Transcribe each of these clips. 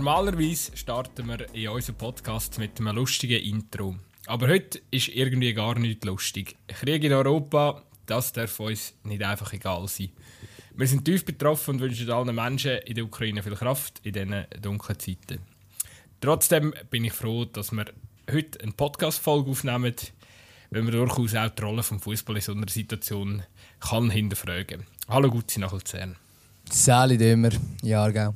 Normalerweise starten wir in unserem Podcast mit einem lustigen Intro. Aber heute ist irgendwie gar nicht lustig. Krieg in Europa, das darf uns nicht einfach egal sein. Wir sind tief betroffen und wünschen allen Menschen in der Ukraine viel Kraft in diesen dunklen Zeiten. Trotzdem bin ich froh, dass wir heute eine Podcast-Folge aufnehmen, wenn man durchaus auch die Rolle des Fußball in so einer Situation kann hinterfragen. Hallo Gutzi nach Luzern. Sali Dömer, Jahrgau.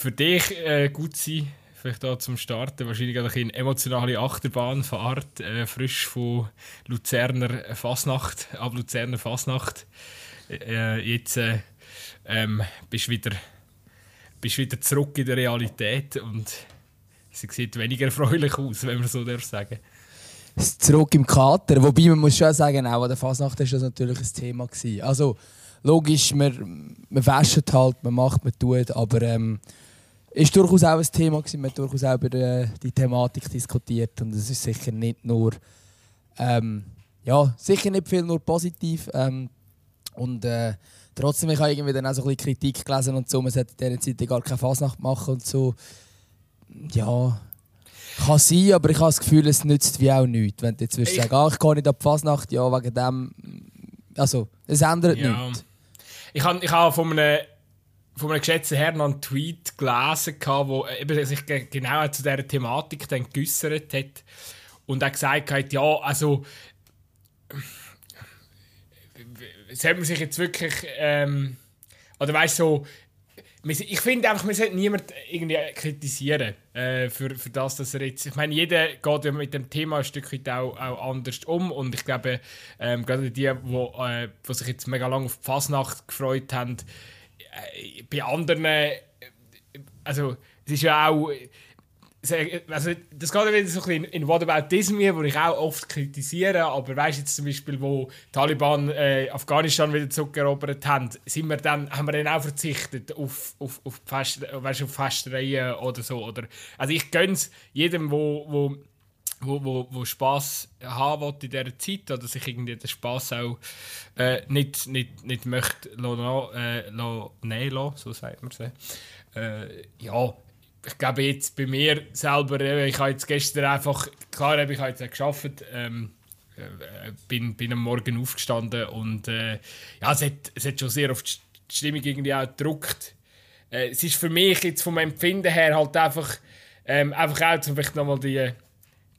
Für dich, äh, Gutzi, vielleicht da zum Starten, wahrscheinlich eine emotionale Achterbahnfahrt, äh, frisch von Luzerner Fasnacht, ab Luzerner Fasnacht. Äh, jetzt äh, ähm, bist du wieder, bist wieder zurück in der Realität und sie sieht weniger erfreulich aus, wenn man so darf sagen Zurück im Kater, wobei man muss schon sagen, auch an der Fasnacht war das natürlich ein Thema. Gewesen. Also logisch, man, man wäscht halt, man macht, man tut, aber ähm, ist durchaus auch ein Thema gewesen. Man hat durchaus auch über die, die Thematik diskutiert und es ist sicher nicht nur, ähm, ja, sicher nicht viel nur positiv ähm, und äh, trotzdem ich habe irgendwie dann auch so ein bisschen Kritik gelesen und so, man sollte in dieser Zeit gar keine Fasnacht machen und so, ja. Kann sein, aber ich habe das Gefühl, es nützt wie auch nichts. Wenn du jetzt würdest sagen, ah, ich gehe nicht ab Fasnacht, ja, wegen dem. Also, es ändert ja. nichts. Ich habe ich hab von einem von einem geschätzten Herrn einen Tweet gelesen, der sich genau zu dieser Thematik dann geäussert hat. Und er gesagt hat, ja, also. Sollte man sich jetzt wirklich. Ähm, oder weißt du, so, ich finde einfach, man sollte niemand irgendwie kritisieren äh, für, für das, dass er jetzt. Ich meine, jeder geht ja mit dem Thema ein Stück weit auch, auch anders um und ich glaube, ähm, gerade die, die, äh, die sich jetzt mega lange auf die Fasnacht gefreut haben, äh, bei anderen, äh, also es ist ja auch also, das geht wieder so ein bisschen in Whataboutism, wo ich auch oft kritisiere, aber weißt jetzt zum Beispiel, wo die Taliban äh, Afghanistan wieder zurückerobert haben, sind wir dann, haben wir dann auch verzichtet auf, auf, auf, Fest, weißt, auf Festereien oder so. Oder, also ich gönne es jedem, wo, wo wo, wo, wo Spass haben will in dieser Zeit oder sich irgendwie den Spass auch äh, nicht, nicht, nicht möchte lo, äh, lo, nehmen lassen, so sagt man es. Äh, ja, ich glaube jetzt bei mir selber, ich habe jetzt gestern einfach, klar, ich habe jetzt auch gearbeitet, ähm, äh, bin, bin am Morgen aufgestanden und äh, ja, es hat, es hat schon sehr auf die Stimmung irgendwie auch gedruckt. Äh, es ist für mich jetzt vom Empfinden her halt einfach, ähm, einfach auch, um vielleicht nochmal die,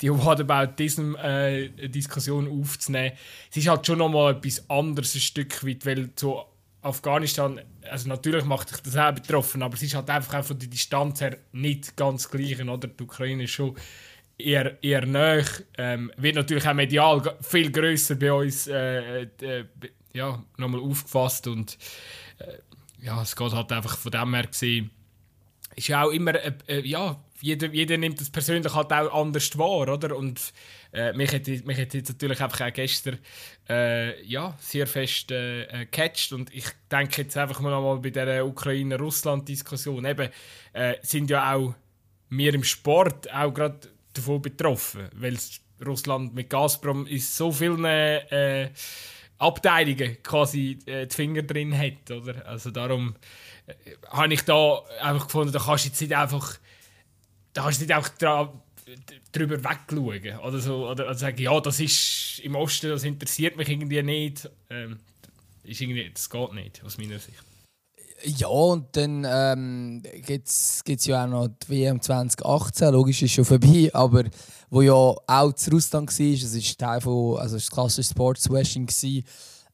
die Whataboutism-Diskussion äh, aufzunehmen. Es ist halt schon nochmal etwas anderes ein Stück weit, weil so Afghanistan, also natürlich macht dich das auch betroffen, aber es ist halt einfach auch von der Distanz her nicht ganz gleich, oder? Die Ukraine ist schon eher, eher näher, ähm, wird natürlich auch medial viel größer bei uns äh, äh, ja, nochmal aufgefasst und äh, ja, es geht halt einfach von dem her gesehen, ist ja auch immer, äh, ja, jeder, jeder nimmt das persönlich halt auch anders wahr, oder? Und äh, mich, hat, mich jetzt natürlich einfach auch gestern äh, ja, sehr fest äh, äh gecatcht und ich denke jetzt einfach mal, mal bei dieser Ukraine-Russland-Diskussion eben, äh, sind ja auch wir im Sport auch gerade davon betroffen, weil Russland mit Gazprom in so vielen äh, Abteilungen quasi die Finger drin hat, oder? Also darum habe ich da einfach gefunden, da kannst du jetzt nicht einfach da kannst du nicht einfach drüber wegschauen oder so oder, oder sagen, ja, das ist im Osten, das interessiert mich irgendwie nicht. Ähm, ist irgendwie, das geht nicht, aus meiner Sicht. Ja, und dann ähm, gibt es ja auch noch die WM 2018, logisch ist schon vorbei, aber wo ja auch zu Russland war, das ist Teil von, also das klassische Sportswashing,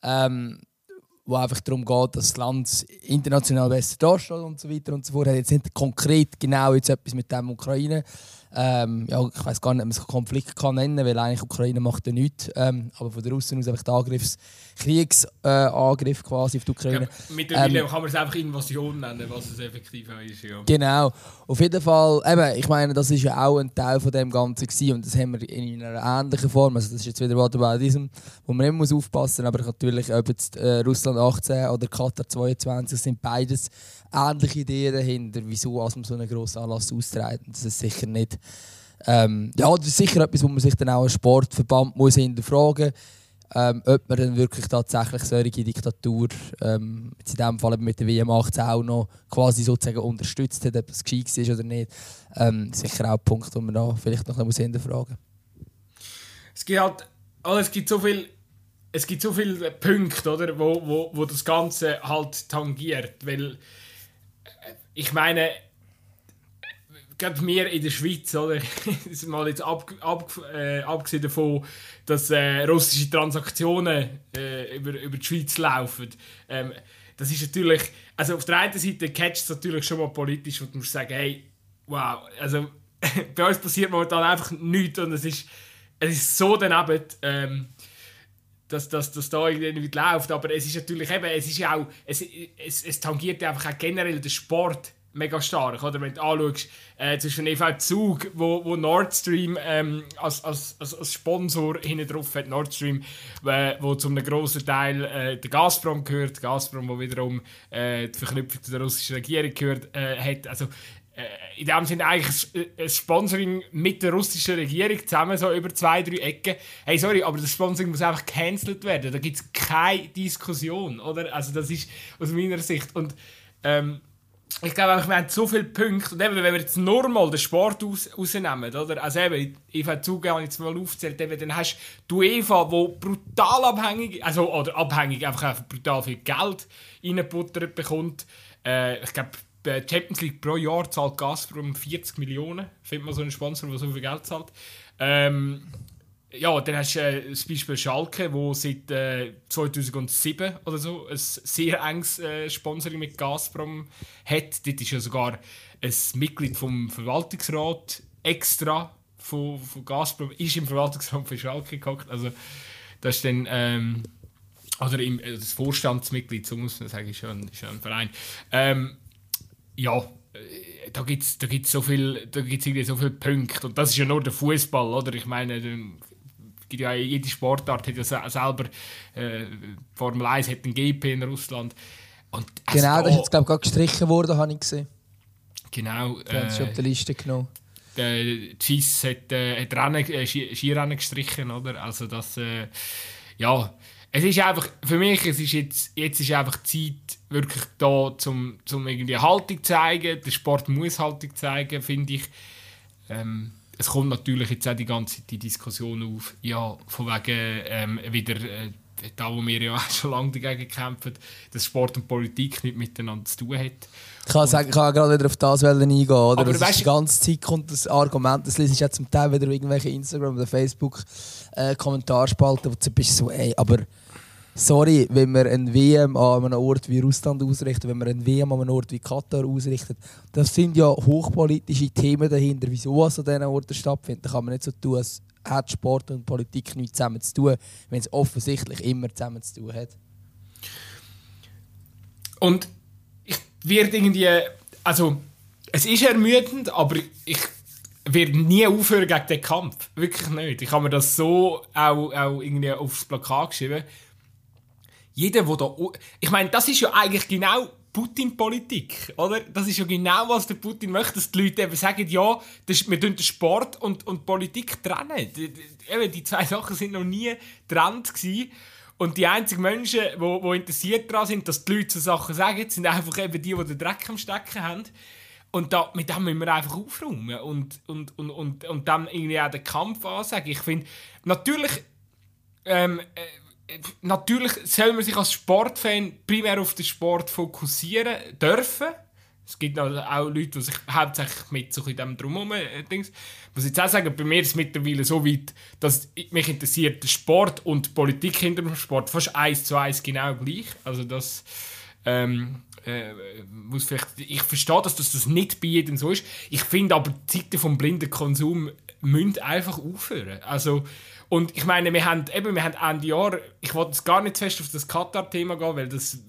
ähm, wo einfach darum geht, dass das Land international besser darstellt und so weiter und so fort. Hat jetzt nicht konkret genau jetzt etwas mit dem Ukraine ähm, ja, ich weiß gar nicht, ob man es Konflikt kann nennen kann, weil eigentlich Ukraine macht ja nichts. Ähm, aber von der Russen aus einfach der Angriffs Kriegsangriff äh, quasi auf die Ukraine. Ja, mittlerweile ähm, kann man es einfach Invasion nennen, was es effektiv ist. Ja. Genau. Auf jeden Fall, eben, ich meine, das ist ja auch ein Teil von dem Ganzen gewesen, und das haben wir in einer ähnlichen Form. Also das ist jetzt wieder was bei diesem, wo man immer muss aufpassen muss, aber natürlich, ob jetzt äh, Russland 18 oder Katar 22 sind beides ähnliche Ideen dahinter, wieso man so einen grossen Anlass austrägt. Das ist sicher nicht. Ähm, ja, das ist sicher etwas, wo man sich dann auch als Sportverband muss hinterfragen muss. ähm, ob man dann wirklich tatsächlich solche Diktatur, ähm, in diesem Fall mit der WM 18 auch noch quasi sozusagen unterstützt hat, ob das gescheit ist oder nicht. Ähm, sicher auch ein Punkt, den man da vielleicht noch hinterfragen muss. Es gibt halt, also es gibt so viel es gibt so viele Punkte, oder, wo, wo, wo das Ganze halt tangiert, weil äh, ich meine, gerade wir in der Schweiz, oder, mal jetzt ab, ab, äh, abgesehen davon, dass äh, russische Transaktionen äh, über, über die Schweiz laufen, ähm, das ist natürlich, also auf der einen Seite catcht es natürlich schon mal politisch, wo du musst sagen, hey, wow, also bei uns passiert momentan einfach nichts und es ist, es ist so daneben, ähm, dass, dass, dass da irgendwie läuft. Aber es ist natürlich eben, es ist auch, es, es, es tangiert einfach auch generell den Sport mega stark. Oder? Wenn du anschaust, äh, zwischen EV Zug, wo, wo Nord Stream ähm, als, als, als, Sponsor hinten drauf hat, Nord Stream, äh, wo zum einem grossen Teil äh, der Gazprom gehört, Gazprom, wo wiederum äh, die Verknüpfung zu der russischen Regierung gehört, äh, hat. Also, äh, in dem Sinne eigentlich ein Sponsoring mit der russischen Regierung zusammen, so über zwei, drei Ecken. Hey, sorry, aber das Sponsoring muss einfach gecancelt werden. Da gibt es keine Diskussion, oder? Also das ist aus meiner Sicht. Und ähm, ich glaube, wir haben so viele Punkte. Und eben, wenn wir jetzt nur mal den Sport aus, rausnehmen, oder? Also eben, ich habe zugegeben, jetzt mal aufgezählt, eben, dann hast du UEFA, wo brutal abhängig, also, oder abhängig, einfach brutal viel Geld reingebuttert bekommt. Äh, ich glaube, die Champions League pro Jahr zahlt Gazprom 40 Millionen. Findet man so einen Sponsor, der so viel Geld zahlt. Ähm, ja, dann hast du äh, das Beispiel Schalke, wo seit äh, 2007 oder so ein sehr enges äh, Sponsoring mit Gazprom hat. Dort ist ja sogar ein Mitglied vom Verwaltungsrat extra von, von Gazprom ist im Verwaltungsrat von Schalke gehockt. Also das ist dann ähm, oder im, äh, das Vorstandsmitglied, so muss man sagen, ist schon, ist schon ein Verein. Ähm, ja, äh, da gibt es da gibt's so irgendwie so viele Punkte und das ist ja nur der Fußball, oder? Ich meine, gibt ja jede Sportart hat ja selber äh, Formel 1 hat einen GP in Russland. Und genau, das ist jetzt glaube ich gestrichen worden, habe ich gesehen. Genau. Die haben es schon auf der Liste genommen. Der GIS hat, äh, hat Rennen, äh, Skirennen gestrichen, oder? Also das, äh, ja, es ist einfach, für mich, es ist jetzt, jetzt ist einfach Zeit, wirklich da, zum, zum irgendwie Haltung zu zeigen. Der Sport muss Haltung zeigen, finde ich. Ähm, es kommt natürlich jetzt auch die ganze Zeit die Diskussion auf, ja, von wegen ähm, wieder, äh, da wo wir ja auch schon lange dagegen kämpfen, dass Sport und Politik nicht miteinander zu tun hat. Ich kann, sagen, ich kann gerade wieder auf das eingehen. Oder? Aber das weißt, die ganze Zeit kommt das Argument, das lese ich ja zum Teil wieder irgendwelche Instagram- oder Facebook-Kommentarspalten, äh, wo du bist so, ey, aber sorry, wenn wir ein WM an einem Ort wie Russland ausrichten, wenn wir ein WM an einem Ort wie Katar ausrichten, das sind ja hochpolitische Themen dahinter, wieso es an diesen Orten stattfindet. Da kann man nicht so tun, als hat Sport und Politik nichts zusammen zu tun, wenn es offensichtlich immer zusammen zu tun hat. Und ich werde irgendwie, also es ist ermüdend, aber ich werde nie aufhören gegen den Kampf. Wirklich nicht. Ich habe mir das so auch, auch irgendwie aufs Plakat geschrieben jeder, der da. Ich meine, das ist ja eigentlich genau Putin-Politik, oder? Das ist ja genau, was der Putin möchte, dass die Leute eben sagen, ja, das, wir tun den Sport und, und Politik trennen. Die, eben, die zwei Sachen sind noch nie getrennt gewesen. Und die einzigen Menschen, die wo, wo interessiert daran sind, dass die Leute so Sachen sagen, sind einfach eben die, die den Dreck am Stecken haben. Und da, mit dem müssen wir einfach aufräumen und, und, und, und, und dann irgendwie auch den Kampf ansagen. Ich finde, natürlich ähm, äh, natürlich soll man sich als Sportfan primär auf den Sport fokussieren dürfen. Es gibt auch Leute, die sich hauptsächlich mit so dem Drumherum äh, Dings. Muss jetzt auch sagen, bei mir ist es mittlerweile so weit, dass mich interessiert der Sport und die Politik hinter dem Sport fast eins zu eins genau gleich. Also das ähm, äh, muss vielleicht, ich verstehe, dass das, das nicht bei jedem so ist. Ich finde aber die Zeiten vom blinden Konsum müssen einfach aufhören. Also und ich meine, wir haben eben, wir haben Ende Jahr, ich wollte jetzt gar nicht fest auf das Katar-Thema gehen, weil das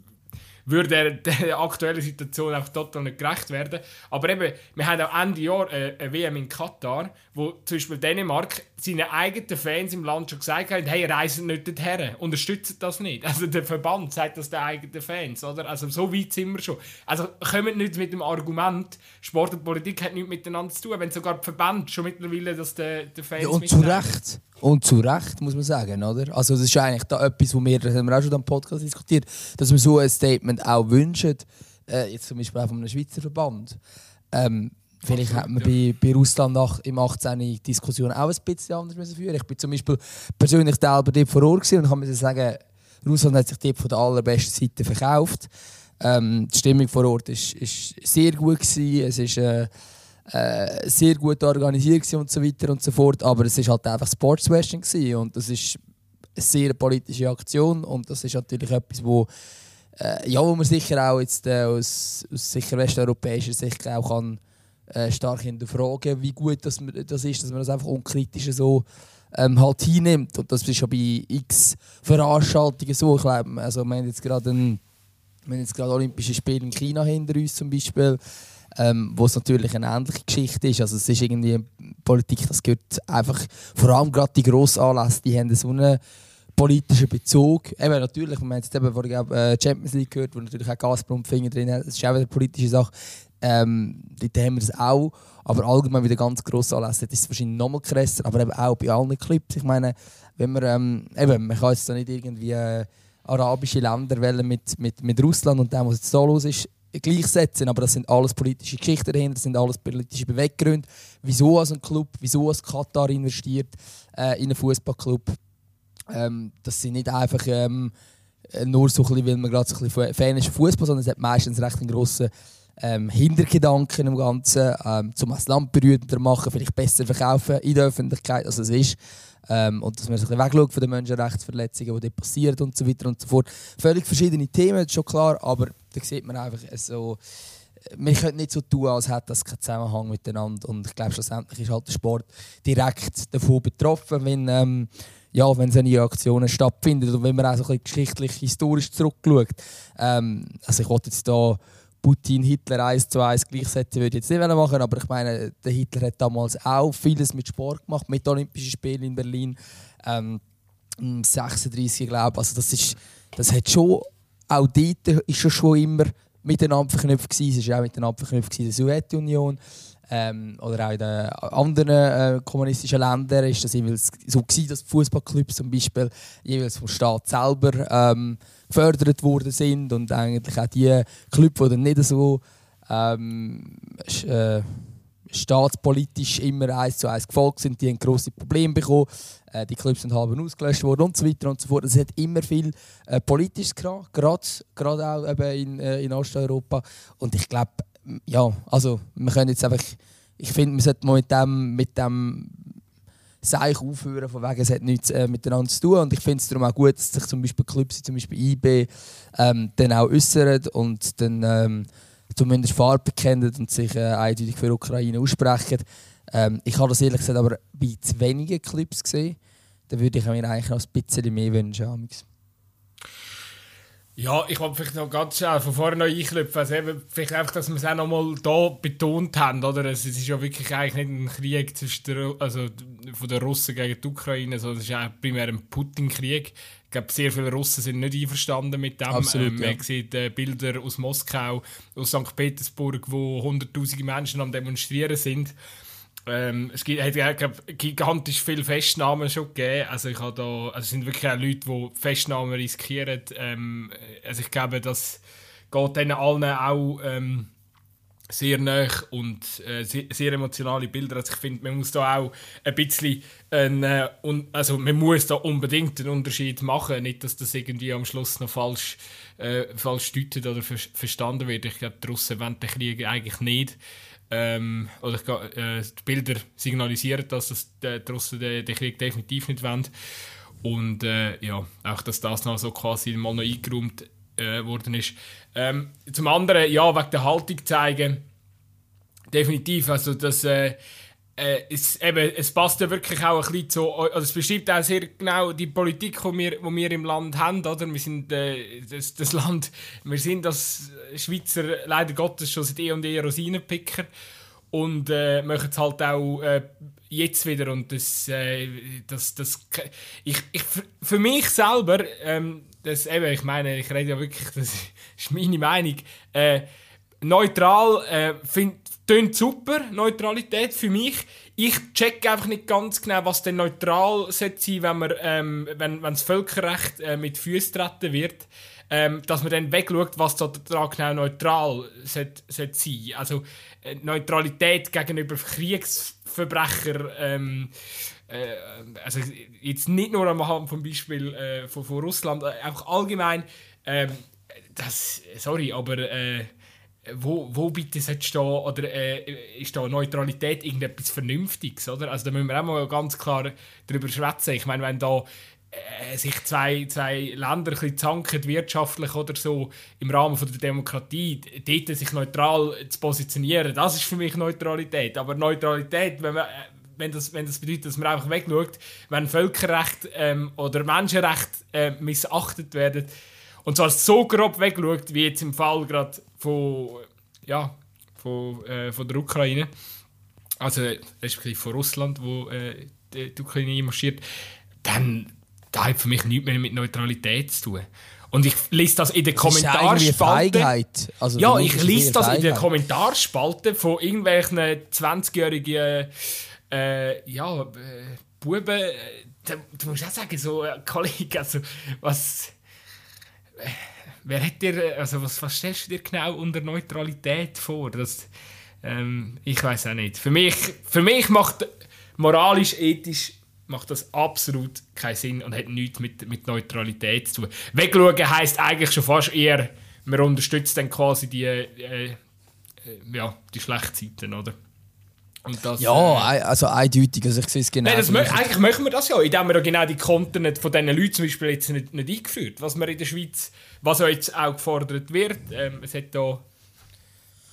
würde der, der aktuellen Situation auch total nicht gerecht werden. Aber eben, wir haben auch Ende Jahr eine, eine WM in Katar, wo zum Beispiel Dänemark seine eigenen Fans im Land schon gesagt haben, hey, reisen nicht dorthin, unterstützt das nicht. Also der Verband sagt das den eigenen Fans, oder? Also so weit sind wir schon. Also kommen nicht mit dem Argument, Sport und Politik hat nichts miteinander zu tun, wenn sogar die Verband schon mittlerweile das den, den Fans Ja, und zu Recht. Und zu Recht, muss man sagen, oder? Also das ist eigentlich da etwas, wo wir, das haben wir auch schon am Podcast diskutiert, dass wir so ein Statement auch wünschen, äh, jetzt zum Beispiel auch von einem Schweizer Verband. Ähm, vielleicht hätte man bei, bei Russland nach, im 18. die Diskussion auch ein bisschen anders müssen führen Ich bin zum Beispiel persönlich selber dort vor Ort und kann mir sagen, Russland hat sich dort von der allerbesten Seite verkauft. Ähm, die Stimmung vor Ort war sehr gut. Gewesen. Es ist äh, äh, sehr gut organisiert und so weiter und so fort. Aber es war halt einfach Sportswashing und das ist eine sehr politische Aktion und das ist natürlich etwas, wo äh, ja, wo man sicher auch jetzt äh, aus, aus sicher westeuropäischer Sicht auch kann, äh, stark hinterfragen, wie gut das, das ist, dass man das einfach unkritisch so ähm, halt hinnimmt. Und das ist schon bei x Veranstaltungen so. Ich glaube, also wir haben jetzt gerade ein, Olympische Spiele in China hinter uns zum Beispiel, ähm, wo es natürlich eine ähnliche Geschichte ist. Also es ist irgendwie Politik, das gehört einfach, vor allem gerade die Grossanlässe, die haben so einen politischen Bezug. Eben natürlich, wir haben jetzt eben vorhin äh, Champions League gehört, wo natürlich auch Gazprom drin hat. Das ist auch eine politische Sache. Ähm, dort haben wir das auch. Aber allgemein wieder ganz gross anlässt, ist es wahrscheinlich noch mal krasser, aber eben auch bei allen Clips. Ich meine, wenn man, ähm, eben, man kann jetzt da nicht irgendwie äh, arabische Länder mit, mit, mit Russland und dem, was jetzt so los ist, gleichsetzen, aber das sind alles politische Geschichten dahinter, das sind alles politische Beweggründe. Wieso als ein Club, wieso als Katar investiert äh, in einen Fußballclub, ähm, das sind nicht einfach ähm, nur so ein bisschen, weil man gerade so ein bisschen Fan ist Fußball, sondern es hat meistens recht einen grossen ähm, Hintergedanken im Ganzen, ähm, zum das Land berühmter machen, vielleicht besser verkaufen in der Öffentlichkeit, als es ist. Ähm, und dass man sich wegschaut von den Menschenrechtsverletzungen, die dort passieren und so weiter und so fort. Völlig verschiedene Themen, das ist schon klar, aber da sieht man einfach so, wir können nicht so tun, als hätte das keinen Zusammenhang miteinander. Und ich glaube, schlussendlich ist halt der Sport direkt davon betroffen, wenn, ähm, ja, wenn solche Reaktionen stattfinden. Und wenn man auch so ein bisschen geschichtlich, historisch zurückschaut. Ähm, also ich wollte jetzt da Putin, Hitler eins zu eins gleichsetzen würde ich jetzt nicht machen, aber ich meine, der Hitler hat damals auch vieles mit Sport gemacht, mit Olympischen Spielen in Berlin. Ähm, 36, glaube ich. Also das, ist, das hat schon, auch dort ist schon, immer miteinander verknüpft gewesen. Es war auch miteinander verknüpft in der Sowjetunion. Ähm, oder auch in den anderen äh, kommunistischen Ländern ist das jeweils so gewesen, dass Fußballclubs zum Beispiel jeweils vom Staat selber ähm, gefördert worden sind und eigentlich auch die Clubs, die dann nicht so ähm, äh, staatspolitisch immer eins zu eins gefolgt sind, die haben grosse Probleme bekommen. Äh, die Clubs sind halb ausgelöscht worden und so weiter und so fort. Es hat immer viel äh, Politisches gehabt, gerade auch eben in, äh, in Osteuropa. Und ich glaube, ja, also wir können jetzt einfach, ich finde, man sollte mit dem, mit dem Seich aufhören, von wegen, es hat nichts äh, miteinander zu tun. Und ich finde es darum auch gut, dass sich zum Beispiel Clubs, zum Beispiel IB, ähm, dann auch äußern und dann ähm, zumindest Farbe bekennen und sich äh, eindeutig für Ukraine aussprechen. Ähm, ich habe das ehrlich gesagt aber bei zu wenigen Clips gesehen. Da würde ich mir eigentlich noch ein bisschen mehr wünschen. Ja, ich wollte vielleicht noch ganz schnell von vorne noch einknüpfen. Also eben, vielleicht einfach, dass wir es auch noch mal hier betont haben. Oder? Es ist ja wirklich eigentlich nicht ein Krieg zwischen der, also von den Russen gegen die Ukraine, sondern es ist ja primär ein Putin-Krieg. Ich glaube, sehr viele Russen sind nicht einverstanden mit dem. Absolut, ähm, man sieht äh, Bilder aus Moskau, aus St. Petersburg, wo hunderttausende Menschen am Demonstrieren sind. Ähm, es gibt, hat ja gigantisch viele Festnahmen schon gegeben. Also, ich da, also es sind wirklich auch Leute, die Festnahmen riskieren. Ähm, also ich glaube, das geht denen allen auch ähm, sehr nah und äh, sehr, sehr, emotionale Bilder. Also ich finde, man muss da auch ein bisschen, ein, äh, un, also man muss da unbedingt einen Unterschied machen, nicht, dass das irgendwie am Schluss noch falsch, äh, falsch deutet oder ver verstanden wird. Ich glaube, die Russen wollen den Krieg eigentlich nicht. Ähm, oder ich, äh, die Bilder signalisieren, dass das, die, die Russen den, den, Krieg definitiv nicht wollen. Und äh, ja, auch dass das noch so quasi mal noch eingeräumt äh, worden ist. Ähm, zum anderen, ja, wegen der Haltung zeigen, definitiv, also das äh, äh, es, eben, es passt ja wirklich auch ein bisschen zu, also es beschreibt auch sehr genau die Politik, die wir, die wir im Land haben, oder? Wir sind äh, das, das Land, wir sind als Schweizer leider Gottes schon seit eh und eh Rosinenpicker und äh, machen es halt auch äh, jetzt wieder und das, äh, das, das ich, ich, für mich selber, ähm, das eben, ich meine, ich rede ja wirklich, das ist meine Meinung, äh, neutral, äh, finde Tönt super, Neutralität für mich. ich check einfach nicht ganz genau, was denn neutral sein sollte, wenn man, ähm, wenn, wenn das Völkerrecht äh, mit Füßen treten wird, ähm, dass man dann wegschaut, was da genau neutral sollte, sollte sein. Also äh, Neutralität gegenüber Kriegsverbrechern, ähm, äh, also jetzt nicht nur am Hand vom Beispiel äh, von, von Russland, äh, einfach allgemein, ähm, das, sorry, aber äh, wo, wo bitte sollte stehen, oder äh, ist da Neutralität irgendetwas Vernünftiges, oder? Also da müssen wir auch mal ganz klar darüber schwätzen. Ich meine, wenn da äh, sich zwei, zwei Länder ein zanken, wirtschaftlich oder so, im Rahmen von der Demokratie, dort sich neutral zu positionieren, das ist für mich Neutralität. Aber Neutralität, wenn man äh, wenn das, wenn das bedeutet, dass man einfach wegschaut, wenn Völkerrecht ähm, oder Menschenrecht äh, missachtet werden, und zwar so grob wegschaut, wie jetzt im Fall gerade von, ja, von, äh, von der Ukraine, also respektive von Russland, wo äh, die, die Ukraine marschiert, dann da hat für mich nichts mehr mit Neutralität zu tun. Und ich lese das in der Kommentarspalte. Also, ja, ich lese das in der Kommentarspalte von irgendwelchen 20-jährigen äh, ja, äh, Buben. Äh, du musst auch sagen, so, äh, Kollege, also, was wer hat dir, also was, was stellst du dir genau unter Neutralität vor? Das, ähm, ich weiß auch nicht. Für mich, für mich macht moralisch, ethisch macht das absolut keinen Sinn und hat nichts mit, mit Neutralität zu tun. Wegschauen heisst eigentlich schon fast eher, man unterstützt dann quasi die, äh, äh, ja, die Seiten, oder? Das, ja, äh, also eindeutig. Also ich sehe es genau. Nein, das eigentlich machen wir das ja, indem wir genau die Konten von diesen Leuten zum Beispiel jetzt nicht, nicht eingeführt. Was wir in der Schweiz, was ja jetzt auch gefordert wird, ähm, es hat da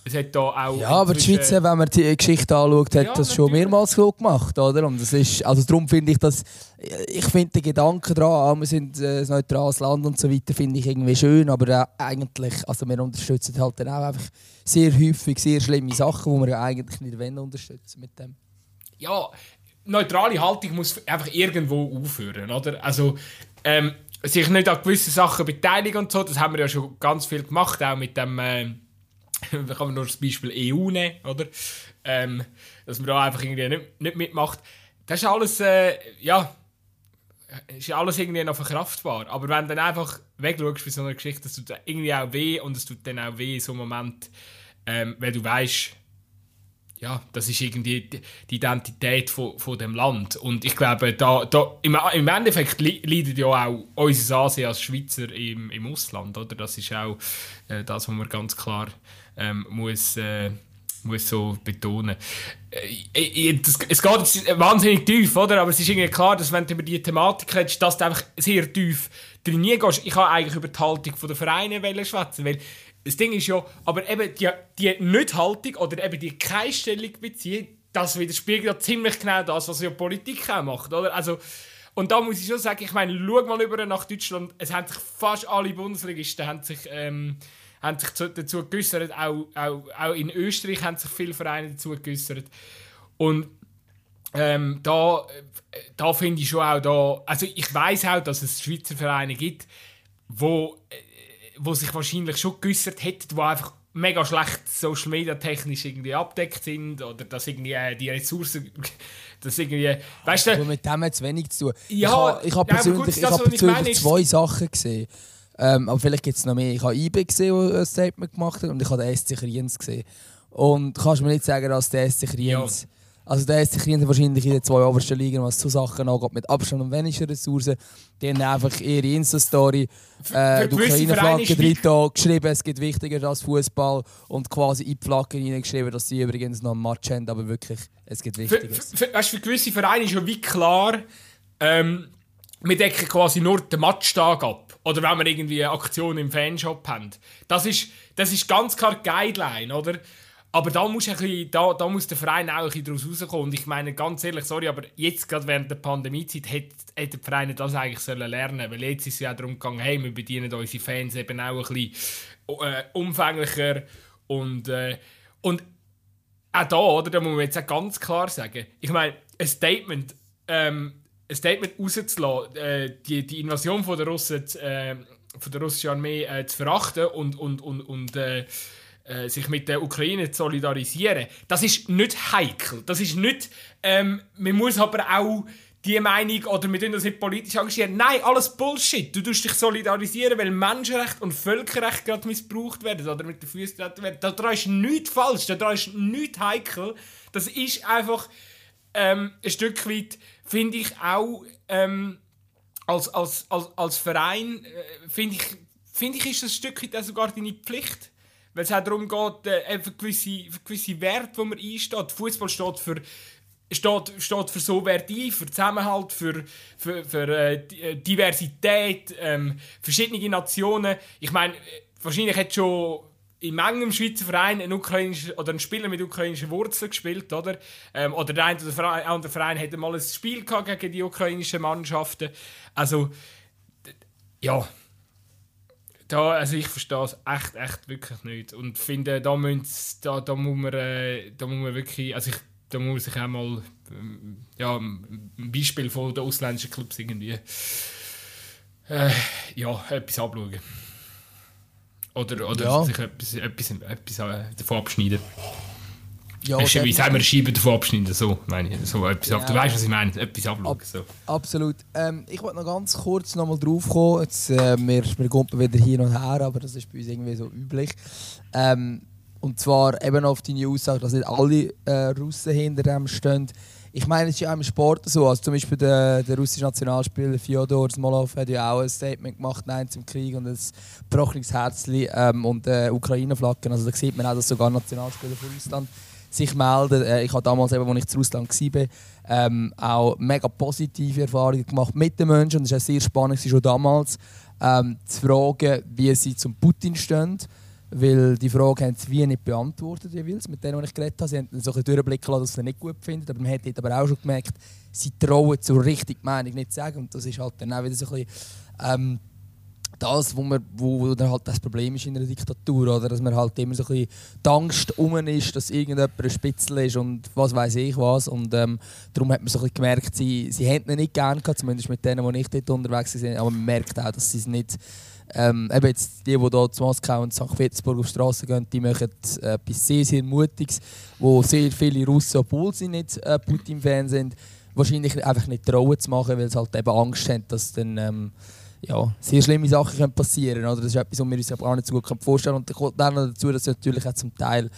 es hat da auch ja, aber die Schweiz, wenn man die Geschichte anschaut, hat ja, das schon mehrmals so gemacht, oder? Und das ist, also darum finde ich das, ich finde den Gedanken daran, wir sind ein neutrales Land und so weiter, finde ich irgendwie schön, aber äh, eigentlich, also wir unterstützen halt dann auch einfach sehr häufig sehr schlimme Sachen, die wir eigentlich nicht wollen unterstützen mit dem. Ja, neutrale Haltung muss einfach irgendwo aufhören, oder? Also, ähm, sich nicht an gewissen Sachen beteiligen und so, das haben wir ja schon ganz viel gemacht, auch mit dem... Äh, kann man nur das Beispiel EU nehmen, oder? Ähm, dass man da einfach irgendwie nicht, nicht mitmacht. Das ist alles, äh, ja, ist alles irgendwie noch verkraftbar. Aber wenn du dann einfach wegschaust bei so einer Geschichte, das tut irgendwie auch weh und es tut dann auch weh in so einem Moment, ähm, weil du weißt, ja, das ist irgendwie die Identität von, von dem Land. Und ich glaube, da, da, im, im Endeffekt leidet ja auch unser Ansehen als Schweizer im, im Ausland. Oder? Das ist auch äh, das, was man ganz klar ähm, muss, äh, muss so betonen. Äh, das, es geht wahnsinnig tief, oder? aber es ist irgendwie klar, dass wenn du über diese Thematik redest, dass du einfach sehr tief drin gehst. Ich kann eigentlich über die Haltung der Vereine schwätzen, weil das Ding ist ja, aber eben die, die Nicht-Haltung oder eben die keine Stellung beziehen, das widerspiegelt ja ziemlich genau das, was ja Politik auch macht, oder? Also, und da muss ich schon sagen, ich meine, schau mal über nach Deutschland, es haben sich fast alle Bundesligisten haben sich, ähm, haben sich dazu geäußert, auch, auch, auch in Österreich haben sich viele Vereine dazu geäußert. Und ähm, da, da finde ich schon auch da, also ich weiß auch, dass es Schweizer Vereine gibt, wo äh, wo sich wahrscheinlich schon geäußert hätten, die einfach mega schlecht Social Media technisch irgendwie abdeckt sind oder dass irgendwie äh, die Ressourcen dass irgendwie weißt du mit dem hat es wenig zu tun. Ja, ich habe hab persönlich, ja, gut, ich hab persönlich ich zwei Sachen gesehen. Ähm, aber vielleicht gibt es noch mehr. Ich habe IB gesehen der ein Statement gemacht hat und ich habe den SC Kriens gesehen. Und kannst du mir nicht sagen dass der SC Kriens also der ist sich wahrscheinlich in den zwei obersten Ligen, was zu Sachen angeht, mit Abstand und weniger Ressourcen. Die haben einfach ihre Insta-Story, äh, die Ukraine-Flagge drin geschrieben, es gibt wichtiger als Fußball und quasi in die Flagge hineingeschrieben, dass sie übrigens noch ein Match haben, aber wirklich, es gibt Wichtigeres. Für, für, weißt, für gewisse Vereine ist schon wie klar, ähm, wir decken quasi nur den Matchtag ab. Oder wenn wir irgendwie eine Aktion im Fanshop haben. Das ist, das ist ganz klar die Guideline, oder? Aber da muss, ein bisschen, da, da muss der Verein auch ein bisschen daraus rauskommen. Und ich meine, ganz ehrlich, sorry, aber jetzt gerade während der Pandemiezeit hätte hätte der Verein das eigentlich sollen lernen Weil jetzt ist es ja darum gegangen, hey, wir bedienen unsere Fans eben auch ein bisschen äh, umfänglicher. Und, äh, und auch da, oder, da muss man jetzt auch ganz klar sagen, ich meine, ein Statement, ähm, ein Statement rauszulassen, äh, die, die Invasion von der, Russen, äh, von der russischen Armee äh, zu verachten und, und, und, und äh, sich mit der Ukraine zu solidarisieren, das ist nicht heikel. Das ist nicht, ähm, man muss aber auch die Meinung oder wir tun das nicht politisch engagieren. Nein, alles Bullshit. Du tust dich solidarisieren, weil Menschenrecht und Völkerrecht gerade missbraucht werden oder mit den Füßen getreten werden. Da ist nichts falsch, da ist nichts heikel. Das ist einfach ähm, ein Stück weit, finde ich auch, ähm, als, als, als, als Verein, äh, finde ich, find ich, ist das ein Stück weit sogar deine Pflicht. Weil es auch darum geht, äh, für gewisse, für gewisse Werte, wo man einsteht. Fußball steht für, steht, steht für so Werte ein, für Zusammenhalt, für, für, für äh, äh Diversität, ähm, verschiedene Nationen. Ich meine, wahrscheinlich hat schon in manchem Schweizer Verein ein, ukrainischer, oder ein Spieler mit ukrainischen Wurzeln gespielt, oder? Ähm, oder der eine oder der andere Verein hätte mal ein Spiel gegen die ukrainischen Mannschaften. Also, ja. Da, also ich verstehe es echt, echt wirklich nicht. Und finde, da, da, da, muss man, äh, da muss man wirklich, also ich, da muss ich auch mal ähm, ja, ein Beispiel von den ausländischen Clubs irgendwie äh, ja, etwas abschauen. Oder, oder ja. sich etwas, etwas, etwas äh, davon abschneiden. Ja, wie sagen wir, Scheiben davon abschneiden, so meine ich. So etwas ja. Du weißt, was ich meine, etwas abschauen. Ab, so. Absolut. Ähm, ich wollte noch ganz kurz noch mal drauf kommen. Jetzt, äh, wir, wir kommen wieder hin und her, aber das ist bei uns irgendwie so üblich. Ähm, und zwar eben auf die Aussage, dass nicht alle äh, Russen hinter dem stehen. Ich meine, es ist ja auch im Sport so. Also zum Beispiel der, der russische Nationalspieler Fyodor Smolov hat ja auch ein Statement gemacht, Nein zum Krieg und ein gebrochenes Herzli ähm, und äh, Ukraine-Flaggen. Also da sieht man auch, dass sogar Nationalspieler von Russland sich melden. Äh, ich habe damals, eben, als ich zu Russland war, ähm, auch mega positive Erfahrungen gemacht mit den Menschen. Und es war sehr spannend, schon damals ähm, zu fragen, wie sie zum Putin stehen. Weil die Frage haben sie wie nicht beantwortet, jeweils, mit denen, die ich geredet habe. Sie haben so einen Durchblick lassen, dass sie nicht gut finden. Aber man hat aber auch schon gemerkt, sie trauen zur richtigen Meinung nicht zu sagen. Und das ist halt dann auch wieder so ein bisschen, ähm, das, wo, man, wo, dann halt das Problem ist in einer Diktatur, oder? dass man halt immer so ein bisschen die Angst um ist, dass irgendjemand ein Spitzel ist und was weiß ich was. Und ähm, darum hat man so ein bisschen gemerkt, sie, sie hätten ihn nicht gerne gehabt, zumindest mit denen, die nicht dort unterwegs sind. Aber man merkt auch, dass sie es nicht ähm, eben jetzt die, die hier zu Moskau und St. Petersburg auf die Straße gehen, die machen etwas sehr, sehr Mutiges, wo sehr viele Russen, obwohl sie nicht äh, Putin-Fan sind, wahrscheinlich einfach nicht trauen zu machen, weil sie halt eben Angst haben, dass dann ähm, ja, sehr schlimme Sachen können passieren können. Das ist etwas, was wir uns auch nicht so gut vorstellen können. Und kommt dann noch dazu, dass sie natürlich auch zum Teil,